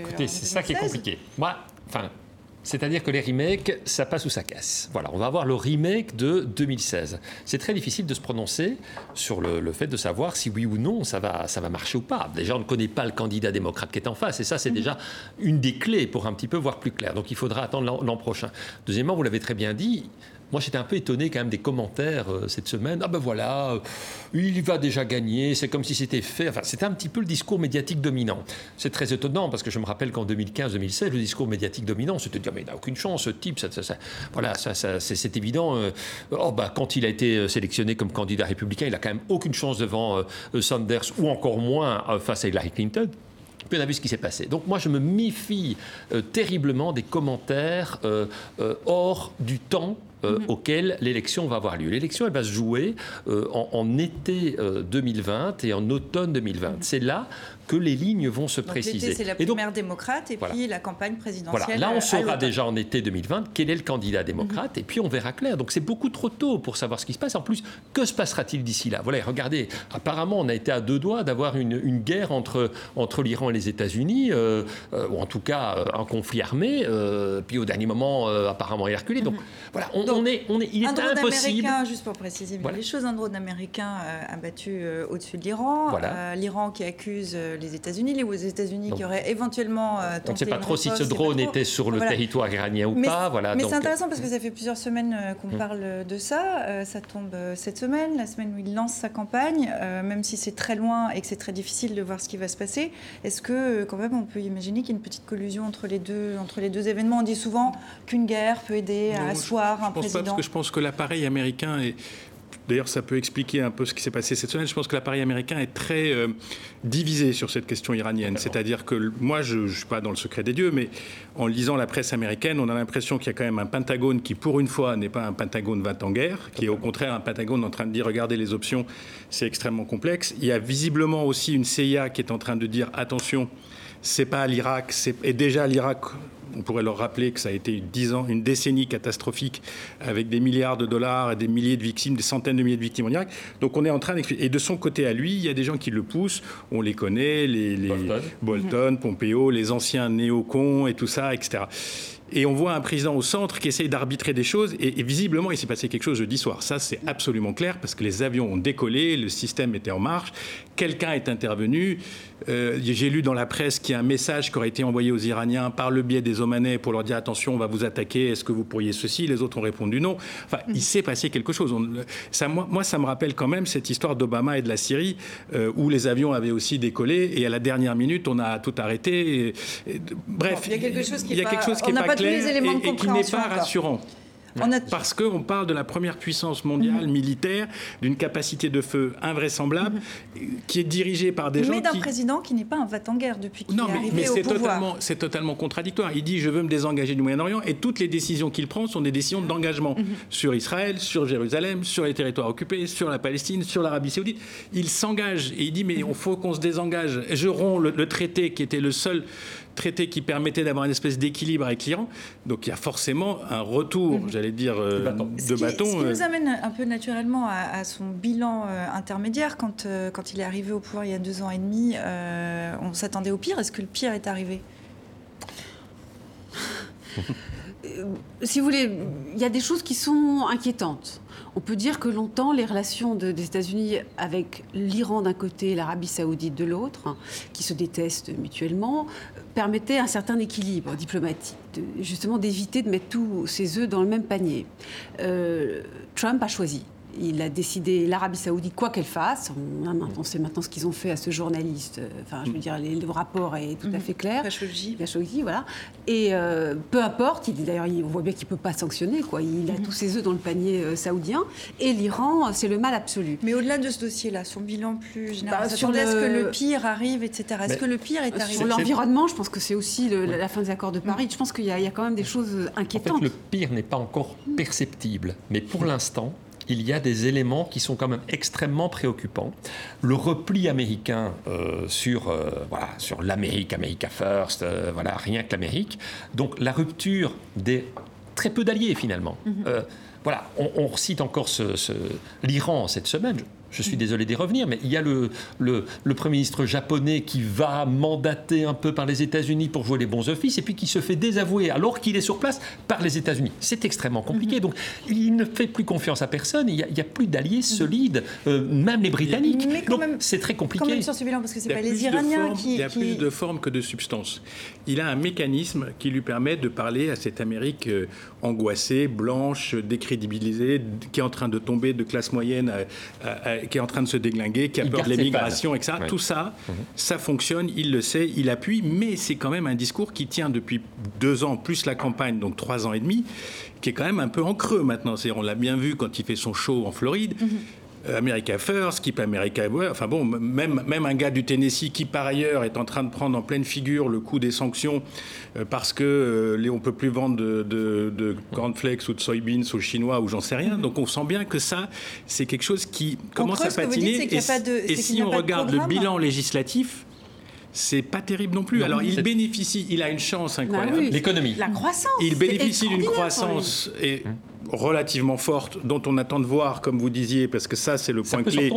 H: Écoutez, c'est ça qui est compliqué. Moi, enfin, c'est-à-dire que les remakes, ça passe ou ça casse. Voilà, on va avoir le remake de 2016. C'est très difficile de se prononcer sur le, fait de savoir si oui ou non ça va, ça va marcher ou pas. Déjà, on ne connaît pas le candidat démocrate qui est en face, et ça, c'est déjà une des clés pour un petit peu voir plus clair. Donc, il faudra attendre l'an prochain. Deuxièmement, vous l'avez très bien dit, moi, j'étais un peu étonné quand même des commentaires euh, cette semaine. Ah ben voilà, euh, il va déjà gagner, c'est comme si c'était fait. Enfin, c'était un petit peu le discours médiatique dominant. C'est très étonnant parce que je me rappelle qu'en 2015-2016, le discours médiatique dominant, c'était de dire mais il n'a aucune chance, ce type. Voilà, ça, c'est évident. Euh, oh, bah, quand il a été sélectionné comme candidat républicain, il a quand même aucune chance devant Sanders ou encore moins face à Hillary Clinton. Puis on a vu ce qui s'est passé. Donc moi, je me méfie terriblement des commentaires hors du temps euh, mhm. auquel l'élection va avoir lieu. L'élection, elle va se jouer euh, en, été 2020 euh, et en automne 2020. Mhm. C'est là que les lignes vont se préciser.
A: C'est la primaire démocrate et puis la campagne présidentielle.
H: Voilà. Là, on saura déjà en été 2020 quel est le candidat démocrate et puis on verra clair. Donc c'est beaucoup trop tôt pour savoir ce qui se passe. En plus, que se passera-t-il d'ici là? Voilà, regardez, apparemment, on a été à deux doigts d'avoir une, guerre entre, entre l'Iran et les États-Unis, ou en tout cas un conflit armé. puis au dernier moment, apparemment, il a reculé. Donc mhm. voilà, on, on est, on est, il est
A: un drone
H: impossible.
A: américain, juste pour préciser les choses, un drone américain abattu au-dessus de l'Iran. L'Iran qui accuse les États-Unis, les États-Unis qui auraient éventuellement tenté.
H: On ne sait pas trop si ce drone était sur le territoire iranien ou pas. Voilà,
A: mais c'est intéressant parce que ça fait plusieurs semaines qu'on hum. parle de ça. ça tombe cette semaine, la semaine où il lance sa campagne, même si c'est très loin et que c'est très difficile de voir ce qui va se passer. Est-ce que quand même on peut imaginer qu'il y a une petite collusion entre les deux, entre les deux événements? On dit souvent qu'une guerre peut aider à asseoir un président.
F: Pas parce que je pense que l'appareil américain est D'ailleurs, ça peut expliquer un peu ce qui s'est passé cette semaine. Je pense que l'appareil américain est très euh, divisé sur cette question iranienne. C'est-à-dire que moi, je ne suis pas dans le secret des dieux, mais en lisant la presse américaine, on a l'impression qu'il y a quand même un Pentagone qui, pour une fois, n'est pas un Pentagone 20 en guerre, qui est au contraire un Pentagone en train de dire regardez les options, c'est extrêmement complexe. Il y a visiblement aussi une CIA qui est en train de dire attention, c'est pas l'Irak, et déjà l'Irak on pourrait leur rappeler que ça a été dix ans, une décennie catastrophique avec des milliards de dollars et des milliers de victimes, des centaines de milliers de victimes en Irak. Donc on est en train d'expliquer. Et de son côté à lui, il y a des gens qui le poussent. On les connaît, les, Bolton. Pompeo, les anciens néocons et tout ça, etc. Et on voit un président au centre qui essaye d'arbitrer des choses. Et, visiblement, il s'est passé quelque chose jeudi soir. Ça, c'est absolument clair parce que les avions ont décollé, le système était en marche, quelqu'un est intervenu. Euh, j'ai lu dans la presse qu'il y a un message qui aurait été envoyé aux Iraniens par le biais des Omanais pour leur dire attention, on va vous attaquer, est-ce que vous pourriez ceci? Les autres ont répondu non. Enfin, il s'est passé quelque chose. ça, moi, ça me rappelle quand même cette histoire d'Obama et de la Syrie euh, où les avions avaient aussi décolé et à la dernière minute, on a tout arrêté. bref,
A: il y a quelque chose qui n'est pas, pas, clair
F: et, qui n'est pas rassurant. Parce qu'on parle de la première puissance mondiale mhm. militaire, d'une capacité de feu invraisemblable, mhm. qui est dirigée par des gens.
A: Mais d'un président qui n'est pas un va en guerre depuis qu'il est arrivé mais
F: c'est totalement, c'est totalement contradictoire. Il dit je veux me désengager du Moyen-Orient et toutes les décisions qu'il prend sont des décisions d'engagement mhm. sur Israël, sur Jérusalem, sur les territoires occupés, sur la Palestine, sur l'Arabie Saoudite. Il s'engage et il dit mais il faut qu'on se désengage. Je romps le traité qui était le seul traité qui permettait d'avoir une espèce d'équilibre avec l'Iran. Donc il y a forcément un retour, mhm. j'allais dire, euh, de bâton.
A: Ce qui,
F: Ce
A: qui nous euh. amène un peu naturellement à, son bilan euh, intermédiaire. Quand, quand il est arrivé au pouvoir il y a deux ans et demi, on s'attendait au pire. Est-ce que le pire est arrivé?
G: Si vous voulez, il y a des choses qui sont inquiétantes. On peut dire que longtemps, les relations des États-Unis avec l'Iran d'un côté et l'Arabie saoudite de l'autre, hein, qui se détestent mutuellement, permettaient un certain équilibre diplomatique, justement d'éviter de mettre tous ses œufs dans le même panier. Euh, Trump a choisi il a décidé, l'Arabie Saoudite, quoi qu'elle fasse, on, sait maintenant ce qu'ils ont fait à ce journaliste, euh, enfin, je veux dire, le rapport est tout à mhm. fait clair.
A: Khashoggi.
G: Khashoggi, voilà. Et euh, peu importe, d'ailleurs, on voit bien qu'il ne peut pas sanctionner, quoi. Il a mhm. tous ses œufs dans le panier euh, saoudien. Et l'Iran, c'est le mal absolu.
A: Mais au-delà de ce dossier-là, son bilan plus général, bah, sur est-ce que le pire arrive, etc. Est-ce que le pire est arrivé?
G: Sur l'environnement, je pense que c'est aussi la fin des accords de Paris. Je pense qu'il y, y, a quand même des choses inquiétantes. En
H: fait, le pire n'est pas encore perceptible. Mais pour l'instant, il y a des éléments qui sont quand même extrêmement préoccupants. Le repli américain euh, sur, euh, voilà, sur l'Amérique, America First, euh, voilà, rien que l'Amérique. Donc la rupture des très peu d'alliés finalement. Mhm. voilà, on, cite encore ce, l'Iran cette semaine. Je suis désolé d'y revenir, mais il y a le, le, Premier ministre japonais qui va mandater un peu par les États-Unis pour jouer les bons offices et puis qui se fait désavouer alors qu'il est sur place par les États-Unis. C'est extrêmement compliqué. Mhm. Donc il ne fait plus confiance à personne. Il n'y a, plus d'alliés mhm. solides, euh, même les Britanniques. Donc c'est très compliqué. Quand
A: même sur ce bilan, parce que c'est pas les Iraniens qui.
F: Il y a plus de forme que de substance. Il a un mécanisme qui lui permet de parler à cette Amérique euh, angoissée, blanche, décrédibilisée, qui est en train de tomber de classe moyenne à qui est en train de se déglinguer, qui a peur de l'immigration, etc. Tout ça, mhm. ça fonctionne, il le sait, il appuie, mais c'est quand même un discours qui tient depuis deux ans, plus la campagne, donc trois ans et demi, qui est quand même un peu en creux maintenant. On l'a bien vu quand il fait son show en Floride. Mhm. Euh, America First, Keep America. Enfin bon, même, même un gars du Tennessee qui, par ailleurs, est en train de prendre en pleine figure le coût des sanctions euh, parce que euh, on ne peut plus vendre de, de, de cornflakes ou de soybeans aux Chinois ou j'en sais rien. Donc on sent bien que ça, c'est quelque chose qui commence à patiner. et, si on regarde le bilan législatif, c'est pas terrible non plus. Alors il bénéficie, il a une chance incroyable.
H: L'économie.
G: La croissance.
F: Il bénéficie d'une croissance et relativement forte, dont on attend de voir, comme vous disiez, parce que ça, c'est le point clé,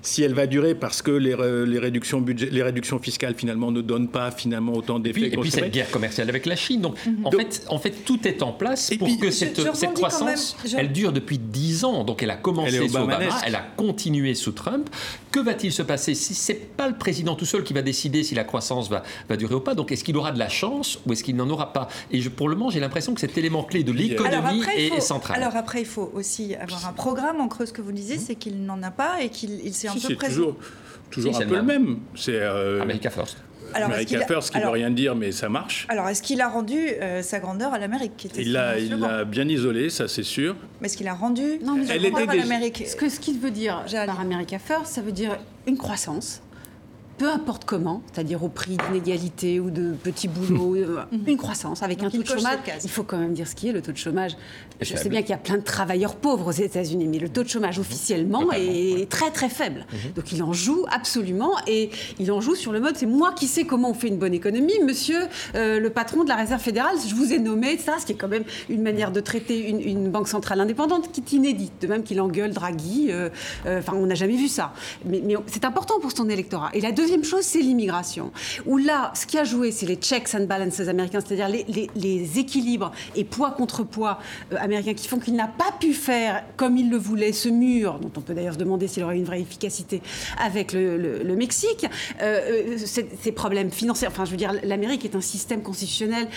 F: si elle va durer, parce que les, les, réductions, budget, les réductions fiscales, finalement, ne donnent pas finalement autant d'effets.
H: Et puis, cette guerre commerciale avec la Chine. Donc, en, fait, en fait, tout est en place pour que cette, cette croissance, elle dure depuis 10 ans. Donc, elle a commencé sous Obama, elle a continué sous Trump. Que va-t-il se passer si c'est pas le président tout seul qui va décider si la croissance va, va durer ou pas? Donc, est-ce qu'il aura de la chance ou est-ce qu'il n'en aura pas? Et je, pour le moment, j'ai l'impression que cet élément clé de l'économie est, central.
A: Alors après, il faut aussi avoir un programme. En creux, ce que vous disiez, c'est qu'il n'en a pas et qu'il s'est un peu
F: présent. Toujours, toujours un peu le même. C'est
H: euh, America First.
F: Alors, America First, qui ne veut rien dire, mais ça marche.
A: Alors, est-ce qu'il a rendu euh, sa grandeur à l'Amérique qui
F: Il l'a bien isolé, ça c'est sûr.
A: Mais est-ce qu'il a rendu
G: non, mais Elle à l'Amérique Ce qu'il ce qu'il veut dire par America First, ça veut dire une croissance peu importe comment, c'est-à-dire au prix d'inégalité ou de petits boulots, euh, une croissance avec un taux de chômage. Il faut quand même dire ce qui est le taux de chômage. Je sais bien qu'il y a plein de travailleurs pauvres aux États-Unis, mais le taux de chômage officiellement est très très faible. Mhm. Donc il en joue absolument et il en joue sur le mode c'est moi qui sais comment on fait une bonne économie, monsieur euh, le patron de la Réserve fédérale, je vous ai nommé ça, ce qui est quand même une manière de traiter une, banque centrale indépendante qui est inédite, de même qu'il engueule Draghi. Euh, enfin, on n'a jamais vu ça. Mais, mais c'est important pour son électorat. Et la deuxième chose, c'est l'immigration. Où là, ce qui a joué, c'est les checks and balances américains, c'est-à-dire les, équilibres et poids contre poids euh, américains qui font qu'il n'a pas pu faire comme il le voulait ce mur, dont on peut d'ailleurs se demander s'il aurait une vraie efficacité avec le, Mexique. Euh, euh, ces problèmes financiers, enfin, je veux dire, l'Amérique est un système constitutionnel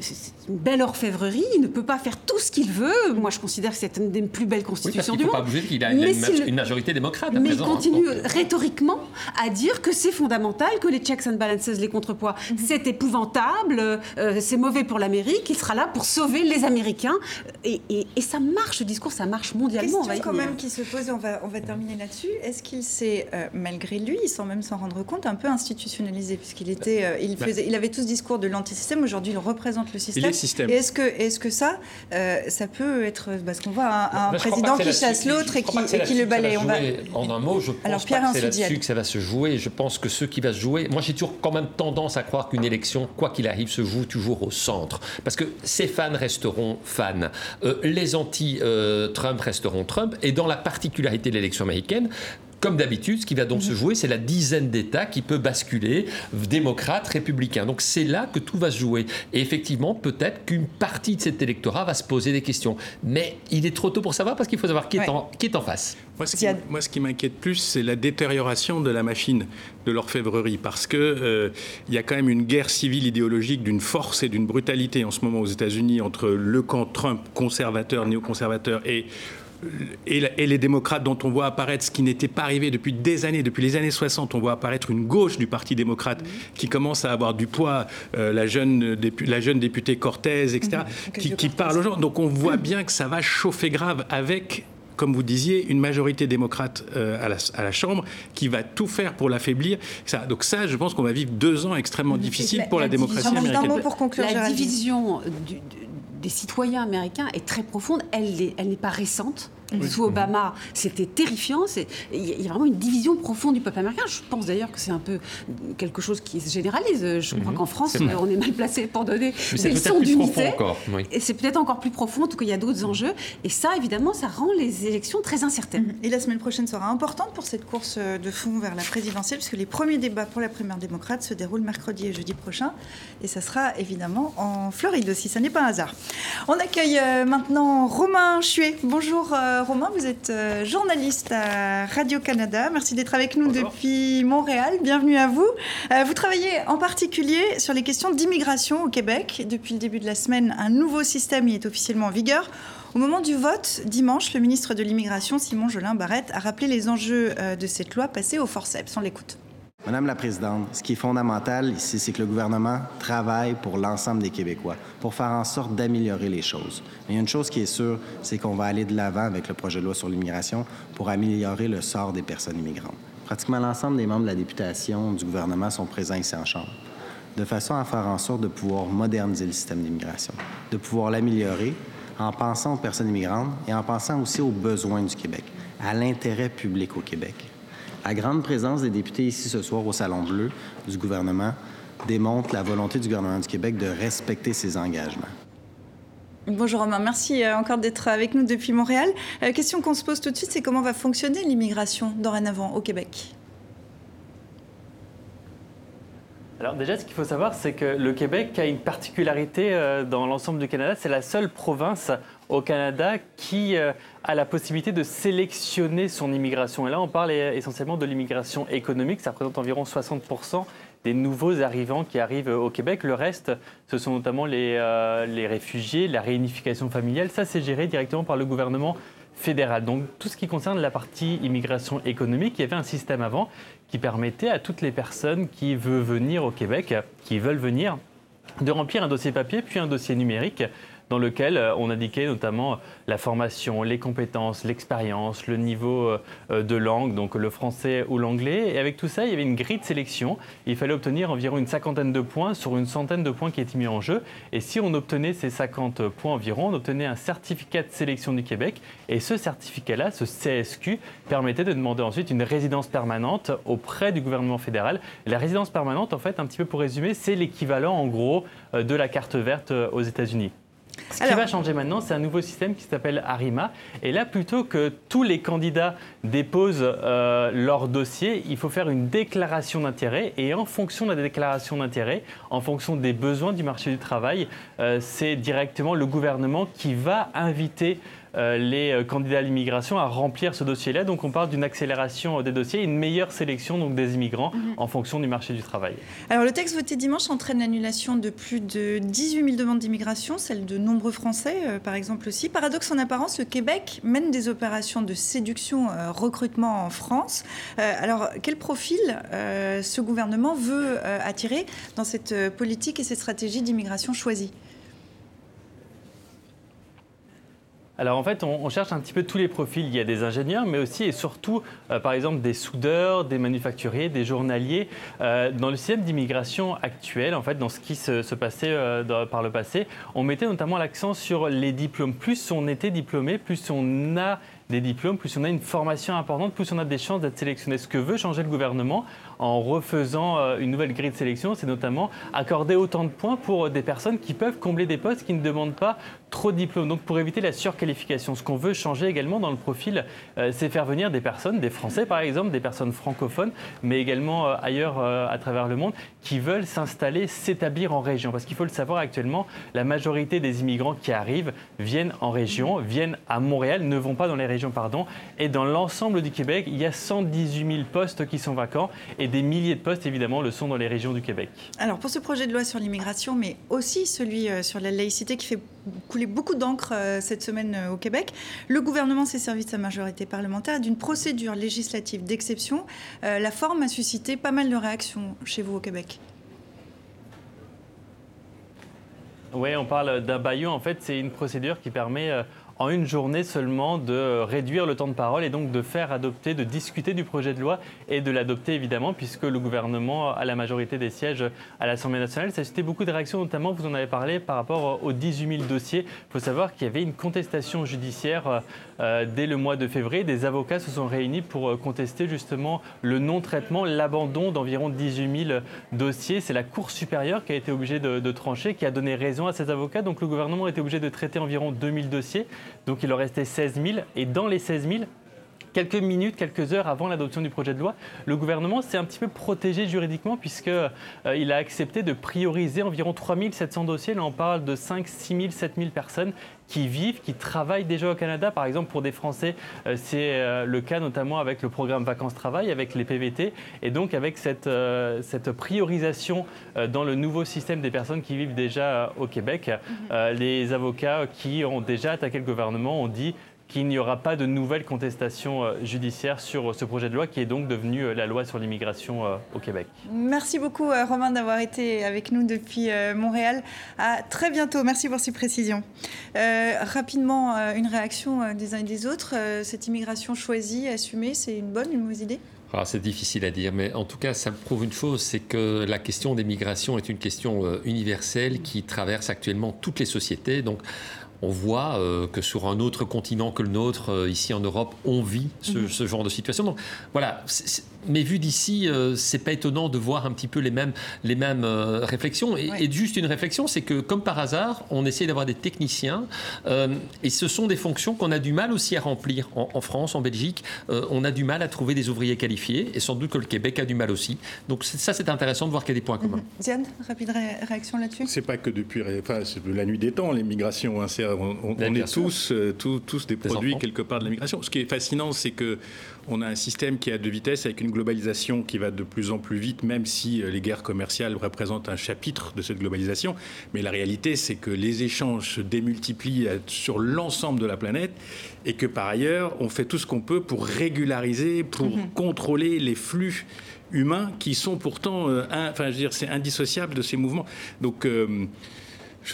G: c'est une belle orfèvrerie. Il ne peut pas faire tout ce qu'il veut. Moi, je considère que c'est une des plus belles constitutions du monde.
H: Pas bouger, il a, une, majorité démocrate.
A: mais il continue rhétoriquement à dire que c'est fondamental, que les checks and balances, les contrepoids, mhm. c'est épouvantable, euh, c'est mauvais pour l'Amérique. Il sera là pour sauver les Américains. Et, ça marche, ce discours, ça marche mondialement. Question quand même qui se pose, on va, on va terminer là-dessus. Est-ce qu'il s'est, euh, malgré lui, sans même s'en rendre compte, un peu institutionnalisé, puisqu'il était, euh, il, bah. faisait, il avait tout ce discours de l'antisystème. Aujourd'hui, il représente le système. est-ce que, est que ça, euh, ça peut être. Parce qu'on voit un, président qui chasse l'autre et qui, qui le balaye.
H: On va... En un mot, je pense Alors, Pierre pas que c'est là-dessus que ça va se jouer. Je pense que ce qui va se jouer. Moi, j'ai toujours quand même tendance à croire qu'une élection, quoi qu'il arrive, se joue toujours au centre. Parce que ces fans resteront fans. Euh, les anti-Trump euh, resteront Trump. Et dans la particularité de l'élection américaine, comme d'habitude, ce qui va donc se jouer, c'est la dizaine d'États qui peut basculer, démocrates, républicains. Donc c'est là que tout va se jouer. Et effectivement, peut-être qu'une partie de cet électorat va se poser des questions. Mais il est trop tôt pour savoir parce qu'il faut savoir qui, est, en, qui est en face.
F: Moi, ce qui, moi, ce qui m'inquiète plus, c'est la détérioration de la machine de l'orfèvrerie, parce que euh, il y a quand même une guerre civile idéologique d'une force et d'une brutalité en ce moment aux États-Unis entre le camp Trump conservateur, néoconservateur, et et, les démocrates dont on voit apparaître ce qui n'était pas arrivé depuis des années, depuis les années 60, on voit apparaître une gauche du Parti démocrate qui commence à avoir du poids, euh, la, jeune la jeune députée Cortez, etc., mhm. qui, parle aux gens. Donc on voit bien que ça va chauffer grave avec comme vous disiez, une majorité démocrate euh, à, la, Chambre qui va tout faire pour l'affaiblir. Donc ça, je pense qu'on va vivre deux ans extrêmement difficiles pour la, démocratie américaine.
G: Pour conclure, la division du, des citoyens américains est très profonde. Elle n'est pas récente. Sous Obama, c'était terrifiant. Il y a vraiment une division profonde du peuple américain. Je pense d'ailleurs que c'est un peu quelque chose qui se généralise. Je crois mhm. qu'en France, on est mal placé pour donner des leçons d'unité. Et c'est peut-être encore plus profond, en tout cas, il y a d'autres enjeux. Et ça, évidemment, ça rend les élections très incertaines. Mhm.
A: Et la semaine prochaine sera importante pour cette course de fond vers la présidentielle, puisque les premiers débats pour la primaire démocrate se déroulent mercredi et jeudi prochain. Et ça sera évidemment en Floride aussi, ça n'est pas un hasard. On accueille euh, maintenant Romain Chuet. Bonjour. Euh, Romain, vous êtes euh, journaliste à Radio-Canada. Merci d'être avec nous depuis Montréal. Bienvenue à vous. Euh, vous travaillez en particulier sur les questions d'immigration au Québec. Depuis le début de la semaine, un nouveau système y est officiellement en vigueur. Au moment du vote, dimanche, le ministre de l'Immigration, Simon Jolin Barrette, a rappelé les enjeux euh, de cette loi passée au forceps. On l'écoute.
J: Madame la Présidente, ce qui est fondamental ici, c'est que le gouvernement travaille pour l'ensemble des Québécois, pour faire en sorte d'améliorer les choses. Mais il y a une chose qui est sûre, c'est qu'on va aller de l'avant avec le projet de loi sur l'immigration pour améliorer le sort des personnes immigrantes. Pratiquement l'ensemble des membres de la députation du gouvernement sont présents ici en Chambre, de façon à faire en sorte de pouvoir moderniser le système d'immigration, de pouvoir l'améliorer en pensant aux personnes immigrantes et en pensant aussi aux besoins du Québec, à l'intérêt public au Québec. La grande présence des députés ici ce soir au Salon Bleu du gouvernement démontre la volonté du gouvernement du Québec de respecter ses engagements.
A: Bonjour Romain, merci euh, encore d'être avec nous depuis Montréal. La question qu'on se pose tout de suite, c'est comment va fonctionner l'immigration dorénavant au Québec?
K: Alors déjà, ce qu'il faut savoir, c'est que le Québec a une particularité euh, dans l'ensemble du Canada. C'est la seule province au Canada qui euh, a la possibilité de sélectionner son immigration. Et là, on parle essentiellement de l'immigration économique. Ça représente environ 60% des nouveaux arrivants qui arrivent au Québec. Le reste, ce sont notamment les, euh, les réfugiés, la réunification familiale. Ça, c'est géré directement par le gouvernement fédéral. Donc tout ce qui concerne la partie immigration économique, il y avait un système avant qui permettait à toutes les personnes qui veulent venir au Québec, qui veulent venir, de remplir un dossier papier puis un dossier numérique dans lequel euh, on indiquait notamment la formation, les compétences, l'expérience, le niveau euh, euh, de langue, donc le français ou l'anglais. Et avec tout ça, il y avait une grille de sélection. Il fallait obtenir environ une cinquantaine de points sur une centaine de points qui étaient mis en jeu. Et si on obtenait ces 50 points environ, on obtenait un certificat de sélection du Québec. Et ce certificat-là, ce CSQ, permettait de demander ensuite une résidence permanente auprès du gouvernement fédéral. La résidence permanente, en fait, un petit peu pour résumer, c'est l'équivalent en gros de la carte verte aux États-Unis. Ce qui va changer maintenant, c'est un nouveau système qui s'appelle Arima. Et là, plutôt que tous les candidats déposent euh, leur dossier, il faut faire une déclaration d'intérêt. Et en fonction de la déclaration d'intérêt, en fonction des besoins du marché du travail, euh, c'est directement le gouvernement qui va inviter les euh, candidats à l'immigration à remplir ce dossier-là. Donc on parle d'une accélération des dossiers, une meilleure sélection donc, des immigrants mhm. en fonction du marché du travail.
A: Alors le texte voté dimanche entraîne l'annulation de plus de 18 000 demandes d'immigration, celle de nombreux Français euh, par exemple aussi. Paradoxe en apparence, le Québec mène des opérations de séduction, recrutement en France. alors quel profil ce gouvernement veut attirer dans cette politique et cette stratégie d'immigration choisie?
K: Alors en fait, on, cherche un petit peu tous les profils. Il y a des ingénieurs, mais aussi et surtout, euh, par exemple, des soudeurs, des manufacturiers, des journaliers. Euh, dans le système d'immigration actuel, en fait, dans ce qui se, passait euh, par le passé, on mettait notamment l'accent sur les diplômes. Plus on était diplômé, plus on a des diplômes, plus on a une formation importante, plus on a des chances d'être sélectionné. Ce que veut changer le gouvernement en refaisant euh, une nouvelle grille de sélection, c'est notamment accorder autant de points pour des personnes qui peuvent combler des postes qui ne demandent pas trop de diplômes. Donc pour éviter la surqualification, ce qu'on veut changer également dans le profil, euh, c'est faire venir des personnes, des Français par exemple, des personnes francophones, mais également euh, ailleurs à travers le monde, qui veulent s'installer, s'établir en région. Parce qu'il faut le savoir actuellement, la majorité des immigrants qui arrivent viennent en région, viennent à Montréal, ne vont pas dans les régions pardon. Et dans l'ensemble du Québec, il y a 118 000 postes qui sont vacants et des milliers de postes, évidemment, le sont dans les régions du Québec.
A: Alors, pour ce projet de loi sur l'immigration, mais aussi celui euh, sur la laïcité qui fait couler beaucoup d'encre euh, cette semaine euh, au Québec, le gouvernement s'est servi de sa majorité parlementaire d'une procédure législative d'exception. la forme a suscité pas mal de réactions chez vous au Québec.
K: Oui, on parle d'un baillot. En fait, c'est une procédure qui permet en une journée seulement de réduire le temps de parole et donc de faire adopter, de discuter du projet de loi et de l'adopter évidemment puisque le gouvernement a la majorité des sièges à l'Assemblée nationale. Ça a suscité beaucoup de réactions, notamment vous en avez parlé par rapport aux 18 000 dossiers. Il faut savoir qu'il y avait une contestation judiciaire euh, dès le mois de février. Des avocats se sont réunis pour euh, contester justement le non-traitement, l'abandon d'environ 18 000 dossiers. C'est la Cour supérieure qui a été obligée de, trancher, qui a donné raison à ces avocats. Donc le gouvernement a été obligé de traiter environ 2 000 dossiers. Donc il en restait 16 000. Et dans les 16 000, quelques minutes, quelques heures avant l'adoption du projet de loi, le gouvernement s'est un petit peu protégé juridiquement puisqu'il euh, a accepté de prioriser environ 3 700 dossiers. Là, on parle de 5, 6 000, 7 000 personnes qui vivent, qui travaillent déjà au Canada. Par exemple, pour des Français, euh, c'est euh, le cas notamment avec le programme Vacances-Travail, avec les PVT, et donc avec cette, cette priorisation dans le nouveau système des personnes qui vivent déjà au Québec. Mm-hmm. les avocats qui ont déjà attaqué le gouvernement ont dit qu'il n'y aura pas de nouvelles contestations euh, judiciaires sur ce projet de loi qui est donc devenu euh, la loi sur l'immigration euh, au Québec.
A: Merci beaucoup Romain d'avoir été avec nous depuis Montréal. À très bientôt. Merci pour ces précisions. rapidement, une réaction des uns et des autres. Cette immigration choisie, assumée, c'est une bonne, une mauvaise idée?
H: Ah, c'est difficile à dire, mais en tout cas, ça prouve une chose, c'est que la question des migrations est une question universelle qui traverse actuellement toutes les sociétés. Donc, on voit euh, que sur un autre continent que le nôtre, euh, ici en Europe, on vit ce, mhm. genre de situation. Donc voilà, mais vu d'ici, euh, c'est pas étonnant de voir un petit peu les mêmes, les mêmes euh, réflexions. Et, juste une réflexion, c'est que comme par hasard, on essaie d'avoir des techniciens, euh, et ce sont des fonctions qu'on a du mal aussi à remplir en, France, en Belgique. on a du mal à trouver des ouvriers qualifiés, et sans doute que le Québec a du mal aussi. Donc ça, c'est intéressant de voir qu'il y a des points communs.
A: Mhm. Diane, rapide réaction là-dessus?
F: C'est pas que depuis enfin, la nuit des temps, les migrations. Hein, on, est tous, tous, tous des produits quelque part de la migration. Ce qui est fascinant, c'est que on a un système qui a deux vitesses avec une globalisation qui va de plus en plus vite, même si euh, les guerres commerciales représentent un chapitre de cette globalisation. Mais la réalité, c'est que les échanges se démultiplient euh, sur l'ensemble de la planète et que par ailleurs, on fait tout ce qu'on peut pour régulariser, pour mhm. contrôler les flux humains qui sont pourtant, euh, enfin, je veux dire, c'est indissociable de ces mouvements. Donc,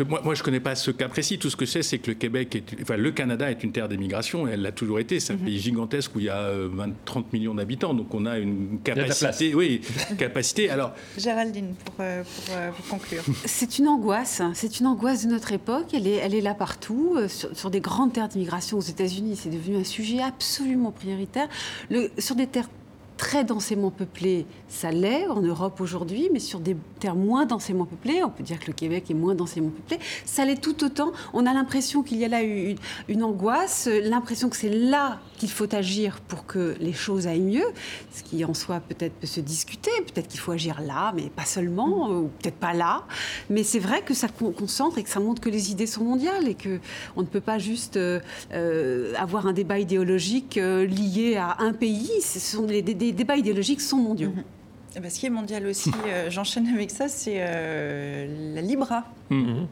F: moi, je ne connais pas ce cas précis. Tout ce que je sais, c'est que le Québec, enfin, le Canada est une terre d'émigration. Elle l'a toujours été. C'est un mhm. pays gigantesque où il y a 20, euh, 30 millions d'habitants. Donc, on a une capacité. Oui, capacité. Alors,
A: Géraldine, pour, euh, euh, pour, conclure.
G: C'est une angoisse. C'est une angoisse de notre époque. Elle est, elle est là partout. Sur, sur des grandes terres d'immigration aux États-Unis, c'est devenu un sujet absolument prioritaire. Le, sur des terres très densément peuplées, ça l'est en Europe aujourd'hui, mais sur des terres moins densément peuplées, on peut dire que le Québec est moins densément peuplé, ça l'est tout autant. On a l'impression qu'il y a là une, angoisse, l'impression que c'est là qu'il faut agir pour que les choses aillent mieux, ce qui en soi peut-être peut se discuter, peut-être qu'il faut agir là, mais pas seulement, ou peut-être pas là. Mais c'est vrai que ça concentre et que ça montre que les idées sont mondiales et que on ne peut pas juste euh, euh, avoir un débat idéologique euh, lié à un pays. Ce sont les, débats idéologiques sont mondiaux. Mm-hmm.
A: Eh ben, ce qui est mondial aussi, j'enchaîne avec ça, c'est la Libra. Mm-hmm.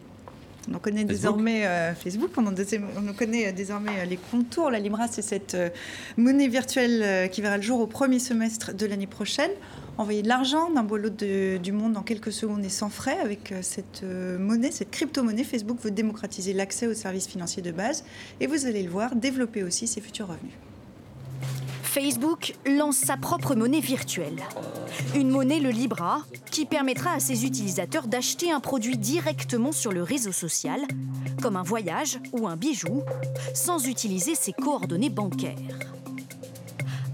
A: On connaît désormais euh, Facebook, on, on, connaît désormais euh, les contours. La Libra, c'est cette euh, monnaie virtuelle qui verra le jour au premier semestre de l'année prochaine. Envoyer de l'argent d'un bout à l'autre du monde en quelques secondes et sans frais. Avec cette monnaie, cette crypto-monnaie, Facebook veut démocratiser l'accès aux services financiers de base et vous allez le voir, développer aussi ses futurs revenus.
L: Facebook lance sa propre monnaie virtuelle. Une monnaie, le Libra, qui permettra à ses utilisateurs d'acheter un produit directement sur le réseau social, comme un voyage ou un bijou, sans utiliser ses coordonnées bancaires.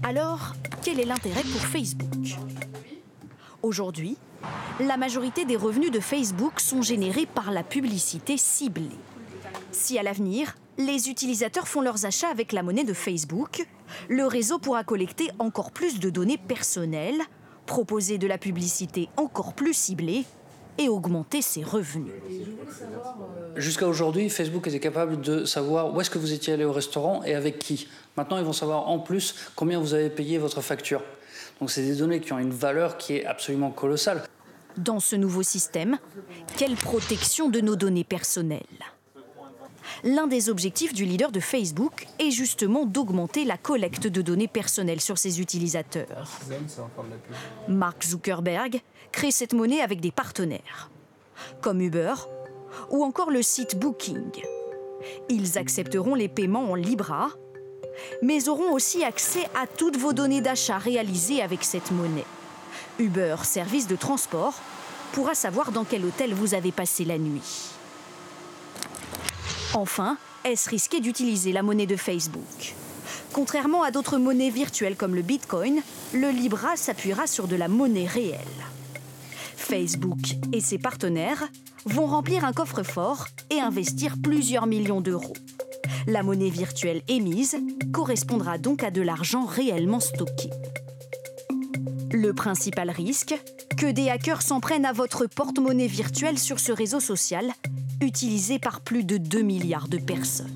L: Alors, quel est l'intérêt pour Facebook? Aujourd'hui, la majorité des revenus de Facebook sont générés par la publicité ciblée. Si à l'avenir, les utilisateurs font leurs achats avec la monnaie de Facebook, le réseau pourra collecter encore plus de données personnelles, proposer de la publicité encore plus ciblée et augmenter ses revenus.
M: Jusqu'à aujourd'hui, Facebook était capable de savoir où est-ce que vous étiez allé au restaurant et avec qui. Maintenant, ils vont savoir en plus combien vous avez payé votre facture. Donc c'est des données qui ont une valeur qui est absolument colossale.
L: Dans ce nouveau système, quelle protection de nos données personnelles? L'un des objectifs du leader de Facebook est justement d'augmenter la collecte de données personnelles sur ses utilisateurs. Mark Zuckerberg crée cette monnaie avec des partenaires, comme Uber ou encore le site Booking. Ils accepteront les paiements en Libra, mais auront aussi accès à toutes vos données d'achat réalisées avec cette monnaie. Uber, service de transport, pourra savoir dans quel hôtel vous avez passé la nuit. Enfin, est-ce risqué d'utiliser la monnaie de Facebook? Contrairement à d'autres monnaies virtuelles comme le Bitcoin, le Libra s'appuiera sur de la monnaie réelle. Facebook et ses partenaires vont remplir un coffre-fort et investir plusieurs millions d'euros. La monnaie virtuelle émise correspondra donc à de l'argent réellement stocké. Le principal risque Que des hackers s'en prennent à votre porte-monnaie virtuelle sur ce réseau social utilisé par plus de 2 milliards de personnes.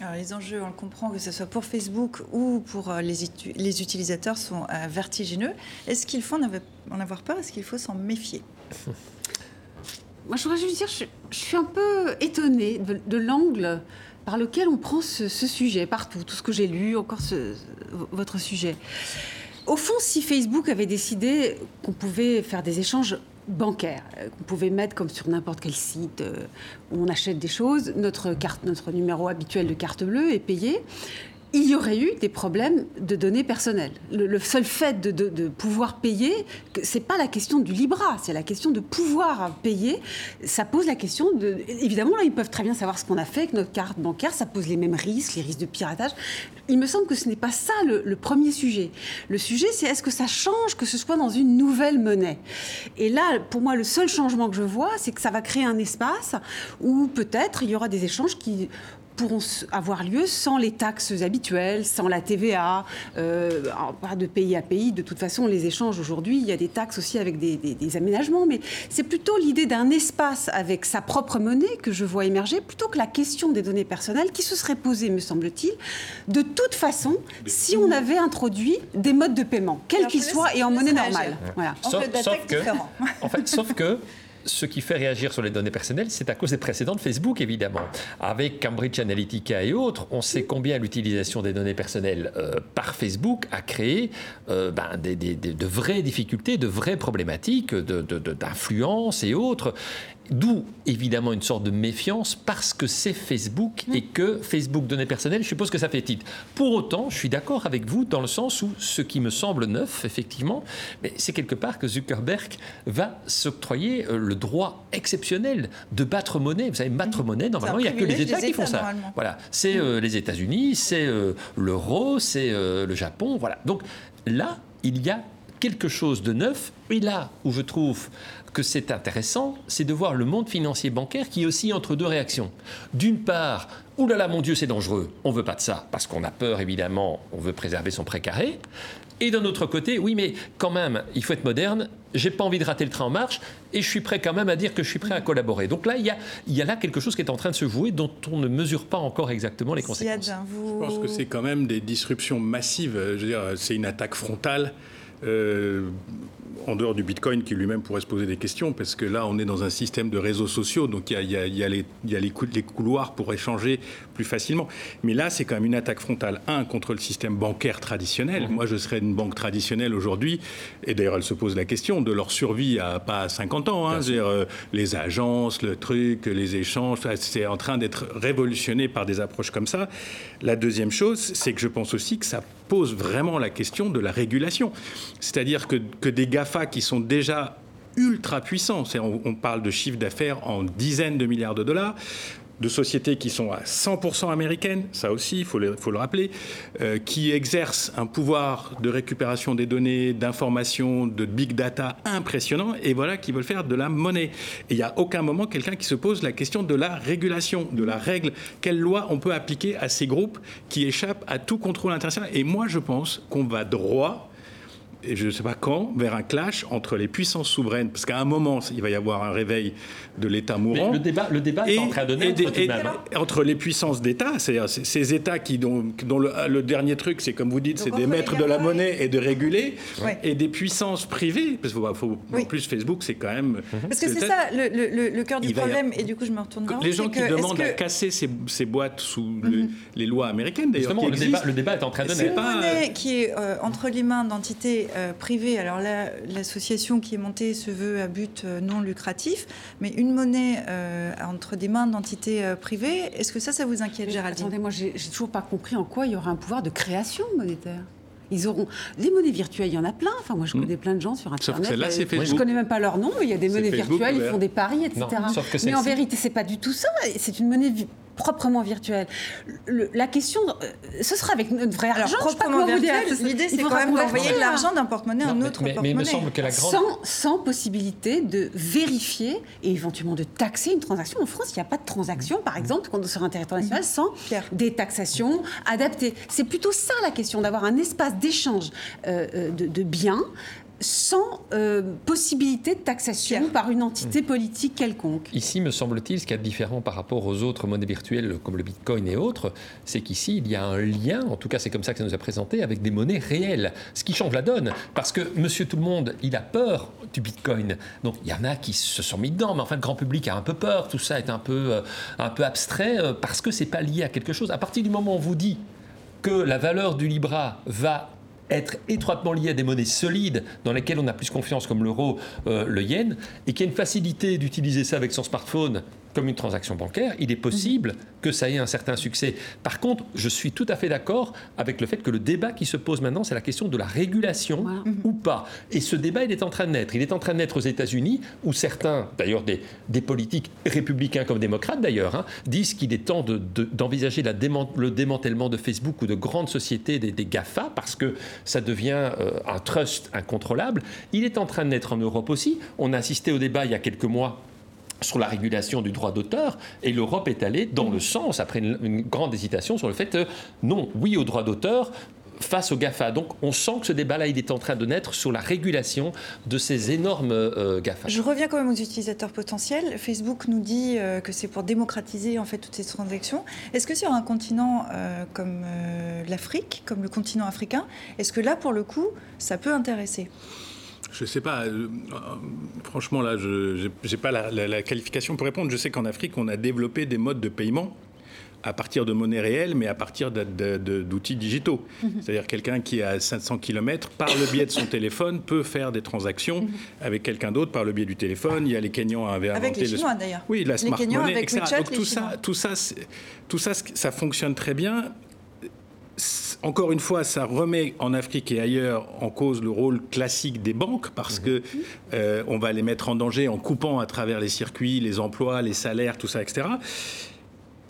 A: Alors, les enjeux, on le comprend, que ce soit pour Facebook ou pour euh, les, les utilisateurs, sont euh, vertigineux. Est-ce qu'il faut en avoir peur? Est-ce qu'il faut s'en méfier?
G: Moi, je voudrais juste dire, je, je suis un peu étonnée de, l'angle par lequel on prend ce, sujet partout, tout ce que j'ai lu, encore ce, votre sujet. Au fond, si Facebook avait décidé qu'on pouvait faire des échanges bancaire euh, qu'on pouvait mettre comme sur n'importe quel site euh, où on achète des choses. Notre, carte, notre numéro habituel de carte bleue est payé. Il y aurait eu des problèmes de données personnelles. Le, seul fait de, pouvoir payer, c'est pas la question du Libra, c'est la question de pouvoir payer. Ça pose la question de. Évidemment, là, ils peuvent très bien savoir ce qu'on a fait avec notre carte bancaire. Ça pose les mêmes risques, les risques de piratage. Il me semble que ce n'est pas ça le, premier sujet. Le sujet, c'est est-ce que ça change que ce soit dans une nouvelle monnaie? Et là, pour moi, le seul changement que je vois, c'est que ça va créer un espace où peut-être il y aura des échanges qui pourront avoir lieu sans les taxes habituelles, sans la TVA, euh, pas de pays à pays. De toute façon, les échanges aujourd'hui, il y a des taxes aussi avec des, des aménagements, mais c'est plutôt l'idée d'un espace avec sa propre monnaie que je vois émerger, plutôt que la question des données personnelles qui se serait posée, me semble-t-il, de toute façon, si on avait introduit des modes de paiement, quels qu'ils soient, et en monnaie normale.
H: Voilà. Sauf, sauf que, en fait, sauf que ce qui fait réagir sur les données personnelles, c'est à cause des précédents de Facebook, évidemment. Avec Cambridge Analytica et autres, on sait combien l'utilisation des données personnelles euh, par Facebook a créé euh, ben, de vraies difficultés, de vraies problématiques d'influence et autres. D'où évidemment une sorte de méfiance parce que c'est Facebook et que Facebook données personnelles, je suppose que ça fait titre. Pour autant, je suis d'accord avec vous dans le sens où ce qui me semble neuf, effectivement, c'est quelque part que Zuckerberg va s'octroyer euh, le droit exceptionnel de battre monnaie. Vous savez, battre monnaie, normalement, il n'y a que les États, qui font ça. Voilà, c'est euh, les États-Unis, c'est euh, l'euro, c'est le Japon. Voilà. Donc là, il y a quelque chose de neuf. Et là où je trouve que c'est intéressant, c'est de voir le monde financier bancaire qui est aussi entre deux réactions. D'une part, oulala, là là, mon Dieu, c'est dangereux, on veut pas de ça, parce qu'on a peur, évidemment, on veut préserver son précaré. Et d'un autre côté, oui, mais quand même, il faut être moderne, j'ai pas envie de rater le train en marche, et je suis prêt quand même à dire que je suis prêt à collaborer. Donc là, il y a, il y a là quelque chose qui est en train de se jouer dont on ne mesure pas encore exactement les conséquences.
F: Je pense que c'est quand même des disruptions massives. Je veux dire, c'est une attaque frontale. Euh, en dehors du Bitcoin qui lui-même pourrait se poser des questions, parce que là, on est dans un système de réseaux sociaux, donc il y a, les, les, couloirs pour échanger plus facilement. Mais là, c'est quand même une attaque frontale, un, contre le système bancaire traditionnel. Mmh. Moi, je serais une banque traditionnelle aujourd'hui, et d'ailleurs, elle se pose la question de leur survie à pas 50 ans. Hein, euh, les agences, le truc, les échanges, c'est en train d'être révolutionné par des approches comme ça. La deuxième chose, c'est que je pense aussi que ça pose vraiment la question de la régulation. C'est-à-dire que, que des Qui sont déjà ultra puissants, on, on parle de chiffre d'affaires en dizaines de milliards de dollars, de sociétés qui sont à 100% américaines, ça aussi, il faut, le, rappeler, euh, qui exercent un pouvoir de récupération des données, d'information, de big data impressionnant, et voilà, qui veulent faire de la monnaie. Et il n'y a aucun moment quelqu'un qui se pose la question de la régulation, de la règle. Quelle loi on peut appliquer à ces groupes qui échappent à tout contrôle international? Et moi, je pense qu'on va droit je ne sais pas quand, vers un clash entre les puissances souveraines, parce qu'à un moment, il va y avoir un réveil de l'État mourant.
H: le débat, le débat est en train de naître
F: entre les puissances d'État, c'est-à-dire ces États qui, dont, dont le, dernier truc, c'est comme vous dites, c'est des maîtres de la monnaie et de réguler, et des puissances privées, parce que faut, en plus Facebook, c'est quand même...
A: Parce que c'est ça le, cœur du problème, et du coup je me retourne vers
F: Les gens qui demandent à casser ces, boîtes sous mhm. les lois américaines, d'ailleurs.
H: Justement, le débat, le débat, est en train de naître.
A: C'est une monnaie qui est euh, entre les mains d'entités euh, privée. Alors là, l'association qui est montée se veut à but euh, non lucratif, mais une monnaie euh, entre des mains d'entités privées, est-ce que ça, ça vous inquiète, Géraldine?
G: Attendez, moi, j'ai toujours pas compris en quoi il y aura un pouvoir de création monétaire. Ils auront des monnaies virtuelles, il y en a plein. Enfin, moi, je hmm. connais plein de gens sur Internet.
F: Sauf là, c'est Facebook.
G: Je connais même pas leur nom, mais il y a des monnaies virtuelles, ils font des paris, etc. mais en vérité, c'est pas du tout ça. C'est une monnaie proprement virtuel. la question, euh, ce sera avec notre vrai argent.
A: Alors, proprement virtuel, l'idée c'est quand même d'envoyer de l'argent d'un porte-monnaie à un autre porte-monnaie. Mais il me semble que la grande...
G: sans, sans, possibilité de vérifier et éventuellement de taxer une transaction. En France, il n'y a pas de transaction, par exemple, sur un territoire national, sans des taxations adaptées. C'est plutôt ça la question, d'avoir un espace d'échange euh, euh, de, de biens sans euh, possibilité de taxation par une entité politique quelconque.
H: Ici, me semble-t-il, ce qui est différent par rapport aux autres monnaies virtuelles comme le Bitcoin et autres, c'est qu'ici, il y a un lien, en tout cas c'est comme ça que ça nous a présenté, avec des monnaies réelles. Ce qui change la donne, parce que monsieur tout le monde, il a peur du Bitcoin. Donc il y en a qui se sont mis dedans, mais enfin le grand public a un peu peur, tout ça est un peu, euh, un peu abstrait, euh, parce que c'est pas lié à quelque chose. À partir du moment où on vous dit que la valeur du Libra va être étroitement lié à des monnaies solides dans lesquelles on a plus confiance, comme l'euro, euh, le yen, et qu'il y a une facilité d'utiliser ça avec son smartphone comme une transaction bancaire, il est possible que ça ait un certain succès. Par contre, je suis tout à fait d'accord avec le fait que le débat qui se pose maintenant, c'est la question de la régulation ou pas. Et ce débat, il est en train de naître. Il est en train de naître aux États-Unis, où certains, d'ailleurs des, des, politiques républicains comme démocrates d'ailleurs, hein, disent qu'il est temps d'envisager de, le démantèlement de Facebook ou de grandes sociétés des, GAFA, parce que ça devient euh, un trust incontrôlable. Il est en train de naître en Europe aussi. On a assisté au débat il y a quelques mois sur la régulation du droit d'auteur, et l'Europe est allée dans le sens, après une, grande hésitation, sur le fait, non, oui au droit d'auteur, face aux GAFA. Donc on sent que ce débat-là, il est en train de naître sur la régulation de ces énormes euh, GAFA.
A: Je reviens quand même aux utilisateurs potentiels. Facebook nous dit euh, que c'est pour démocratiser en fait toutes ces transactions. Est-ce que sur un continent euh, comme l'Afrique, comme le continent africain, est-ce que là, pour le coup, ça peut intéresser?
F: Je ne sais pas. Euh, franchement, là, je n'ai pas la, qualification pour répondre. Je sais qu'en Afrique, on a développé des modes de paiement à partir de monnaie réelle, mais à partir d'outils digitaux. Mhm. C'est-à-dire quelqu'un qui est à 500 km, par le biais de son téléphone, peut faire des transactions mhm. avec quelqu'un d'autre par le biais du téléphone. Il y a les Kenyans avaient
A: inventé... Avec les Chinois, d'ailleurs.
F: Oui, la smart money, etc. Donc tout ça, tout ça, tout ça, ça fonctionne très bien encore une fois, ça remet en Afrique et ailleurs en cause le rôle classique des banques parce que euh, on va les mettre en danger en coupant à travers les circuits, les emplois, les salaires, tout ça, etc.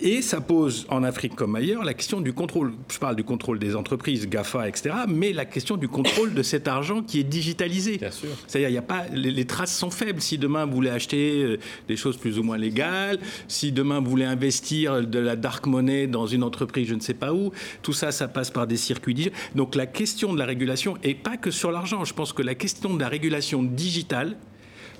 F: Et ça pose en Afrique comme ailleurs la question du contrôle. Je parle du contrôle des entreprises, GAFA, etc., mais la question du contrôle de cet argent qui est digitalisé. Bien sûr. C'est-à-dire, il y a pas, les, traces sont faibles. Si demain vous voulez acheter euh, des choses plus ou moins légales, si demain vous voulez investir de la dark money dans une entreprise, je ne sais pas où, tout ça, ça passe par des circuits digitaux. Donc la question de la régulation, et pas que sur l'argent, je pense que la question de la régulation digitale,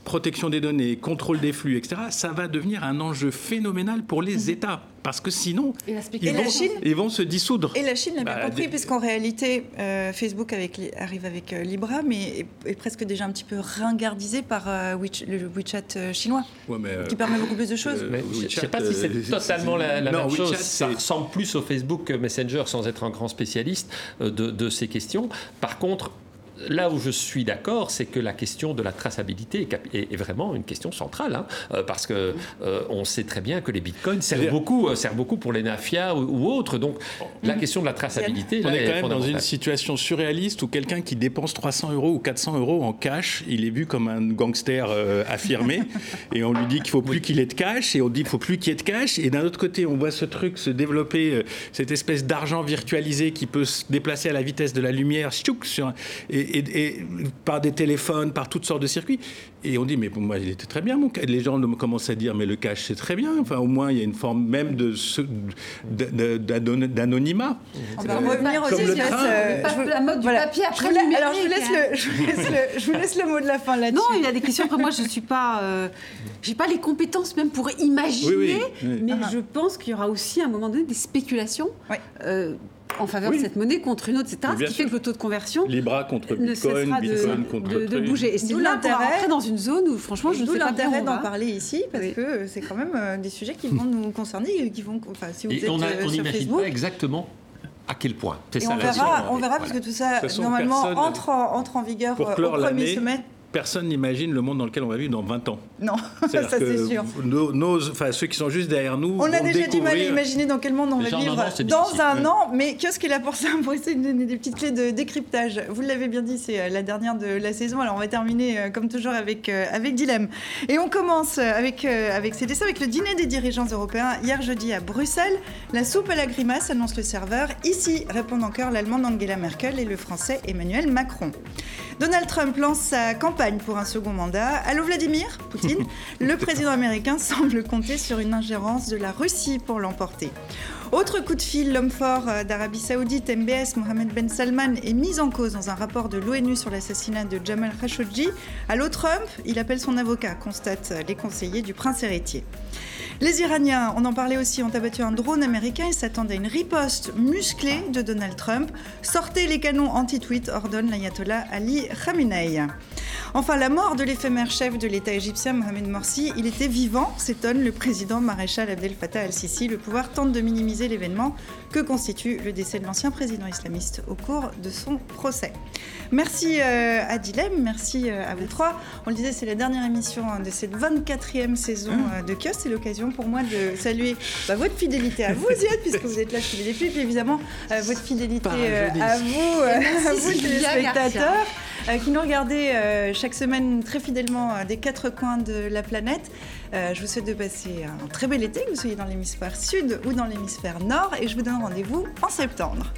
F: protection des données, contrôle des flux, etc., ça va devenir un enjeu phénoménal pour les mhm. États. Parce que sinon, ils vont, ils, vont, se dissoudre.
A: Et la Chine l'a bien bah, compris, puisqu'en réalité, euh, Facebook avec, arrive avec euh, Libra, mais est, presque déjà un petit peu ringardisé par euh, le WeChat chinois, qui permet beaucoup plus de choses.
H: je ne sais pas si c'est totalement la, même chose. Ça ressemble plus au Facebook Messenger, sans être un grand spécialiste de, de ces questions. Par contre, là où je suis d'accord, c'est que la question de la traçabilité est, vraiment une question centrale, hein, euh, parce que euh, on sait très bien que les bitcoins servent beaucoup, euh, servent beaucoup pour les mafias ou, autres. Donc la mm. question de la traçabilité,
F: on
H: est,
F: quand même dans une situation surréaliste où quelqu'un qui dépense 300 euros ou 400 euros en cash, il est vu comme un gangster affirmé, et on lui dit qu'il faut plus qu'il ait de cash, et on dit qu'il faut plus qu'il ait de cash, et d'un autre côté, on voit ce truc se développer, cette espèce d'argent virtualisé qui peut se déplacer à la vitesse de la lumière, sur, et, et, par des téléphones, par toutes sortes de circuits. Et on dit, mais pour moi, il était très bien, mon Les gens commencent à dire, mais le cash, c'est très bien. Enfin, au moins, il y a une forme même d'anonymat.
A: On va revenir aussi sur
G: la mode du papier après
A: Alors, je vous, laisse le, je, vous laisse le, je vous laisse le mot de la fin là-dessus.
G: Non, il y a des questions. Après, moi, je ne suis pas... Euh, j'ai pas les compétences même pour imaginer, mais ah. je pense qu'il y aura aussi à un moment donné des spéculations. Euh, en faveur de cette monnaie contre une autre, etc. Ce qui fait que le taux de conversion
F: Libra contre Bitcoin, Bitcoin contre
G: de, de bouger. Et c'est l'intérêt. dans une zone où franchement je ne sais pas
A: l'intérêt d'en parler ici parce que c'est quand même euh, des sujets qui vont nous concerner, qui vont. Enfin, si vous
H: et
A: êtes
H: on
A: euh,
H: n'imagine pas exactement à quel point.
A: Et on, verra, on verra, parce que tout ça, normalement, entre, en, entre en vigueur euh, au premier semestre
F: personne n'imagine le monde dans lequel on va vivre dans 20 ans.
A: Non, ça c'est sûr.
F: Nos, enfin, ceux qui sont juste derrière nous.
A: On a déjà du mal à imaginer dans quel monde on va vivre dans un an, mais qu'est-ce qu'il a pour ça? Pour essayer de donner des petites clés de décryptage. Vous l'avez bien dit, c'est euh, la dernière de la saison. Alors on va terminer euh, comme toujours avec, euh, avec Dilemme. Et on commence avec, avec ces dessins, avec le dîner des dirigeants européens hier jeudi à Bruxelles. La soupe à la grimace annonce le serveur. Ici répondent encore l'allemande Angela Merkel et le français Emmanuel Macron. Donald Trump lance sa campagne pour un second mandat. Allô Vladimir Poutine Le président américain semble compter sur une ingérence de la Russie pour l'emporter. Autre coup de fil, l'homme fort euh, d'Arabie Saoudite, MBS, Mohamed Ben Salman, est mis en cause dans un rapport de l'ONU sur l'assassinat de Jamal Khashoggi. Allô Trump Il appelle son avocat, constatent les conseillers du prince héritier. Les Iraniens, on en parlait aussi, ont abattu un drone américain et s'attendent à une riposte musclée de Donald Trump. Sortez les canons anti-tweet, ordonne l'ayatollah Ali Khamenei. Enfin, la mort de l'éphémère chef de l'État égyptien Mohamed Morsi, il était vivant, s'étonne le président maréchal Abdel Fattah al-Sisi. Le pouvoir tente de minimiser l'événement que constitue le décès de l'ancien président islamiste au cours de son procès. Merci euh, à Dilem, merci euh, à vous trois. On le disait, c'est la dernière émission hein, de cette 24e saison mmh. euh, de Kios. C'est l'occasion pour moi de saluer bah, votre fidélité à vous, Ziad, puisque vous êtes là depuis le début, et puis évidemment votre fidélité à vous, à vous, téléspectateurs. Euh, qui nous regardez euh, chaque semaine très fidèlement euh, des quatre coins de la planète. Je vous souhaite de passer un très bel été, que vous soyez dans l'hémisphère sud ou dans l'hémisphère nord, et je vous donne rendez-vous en septembre.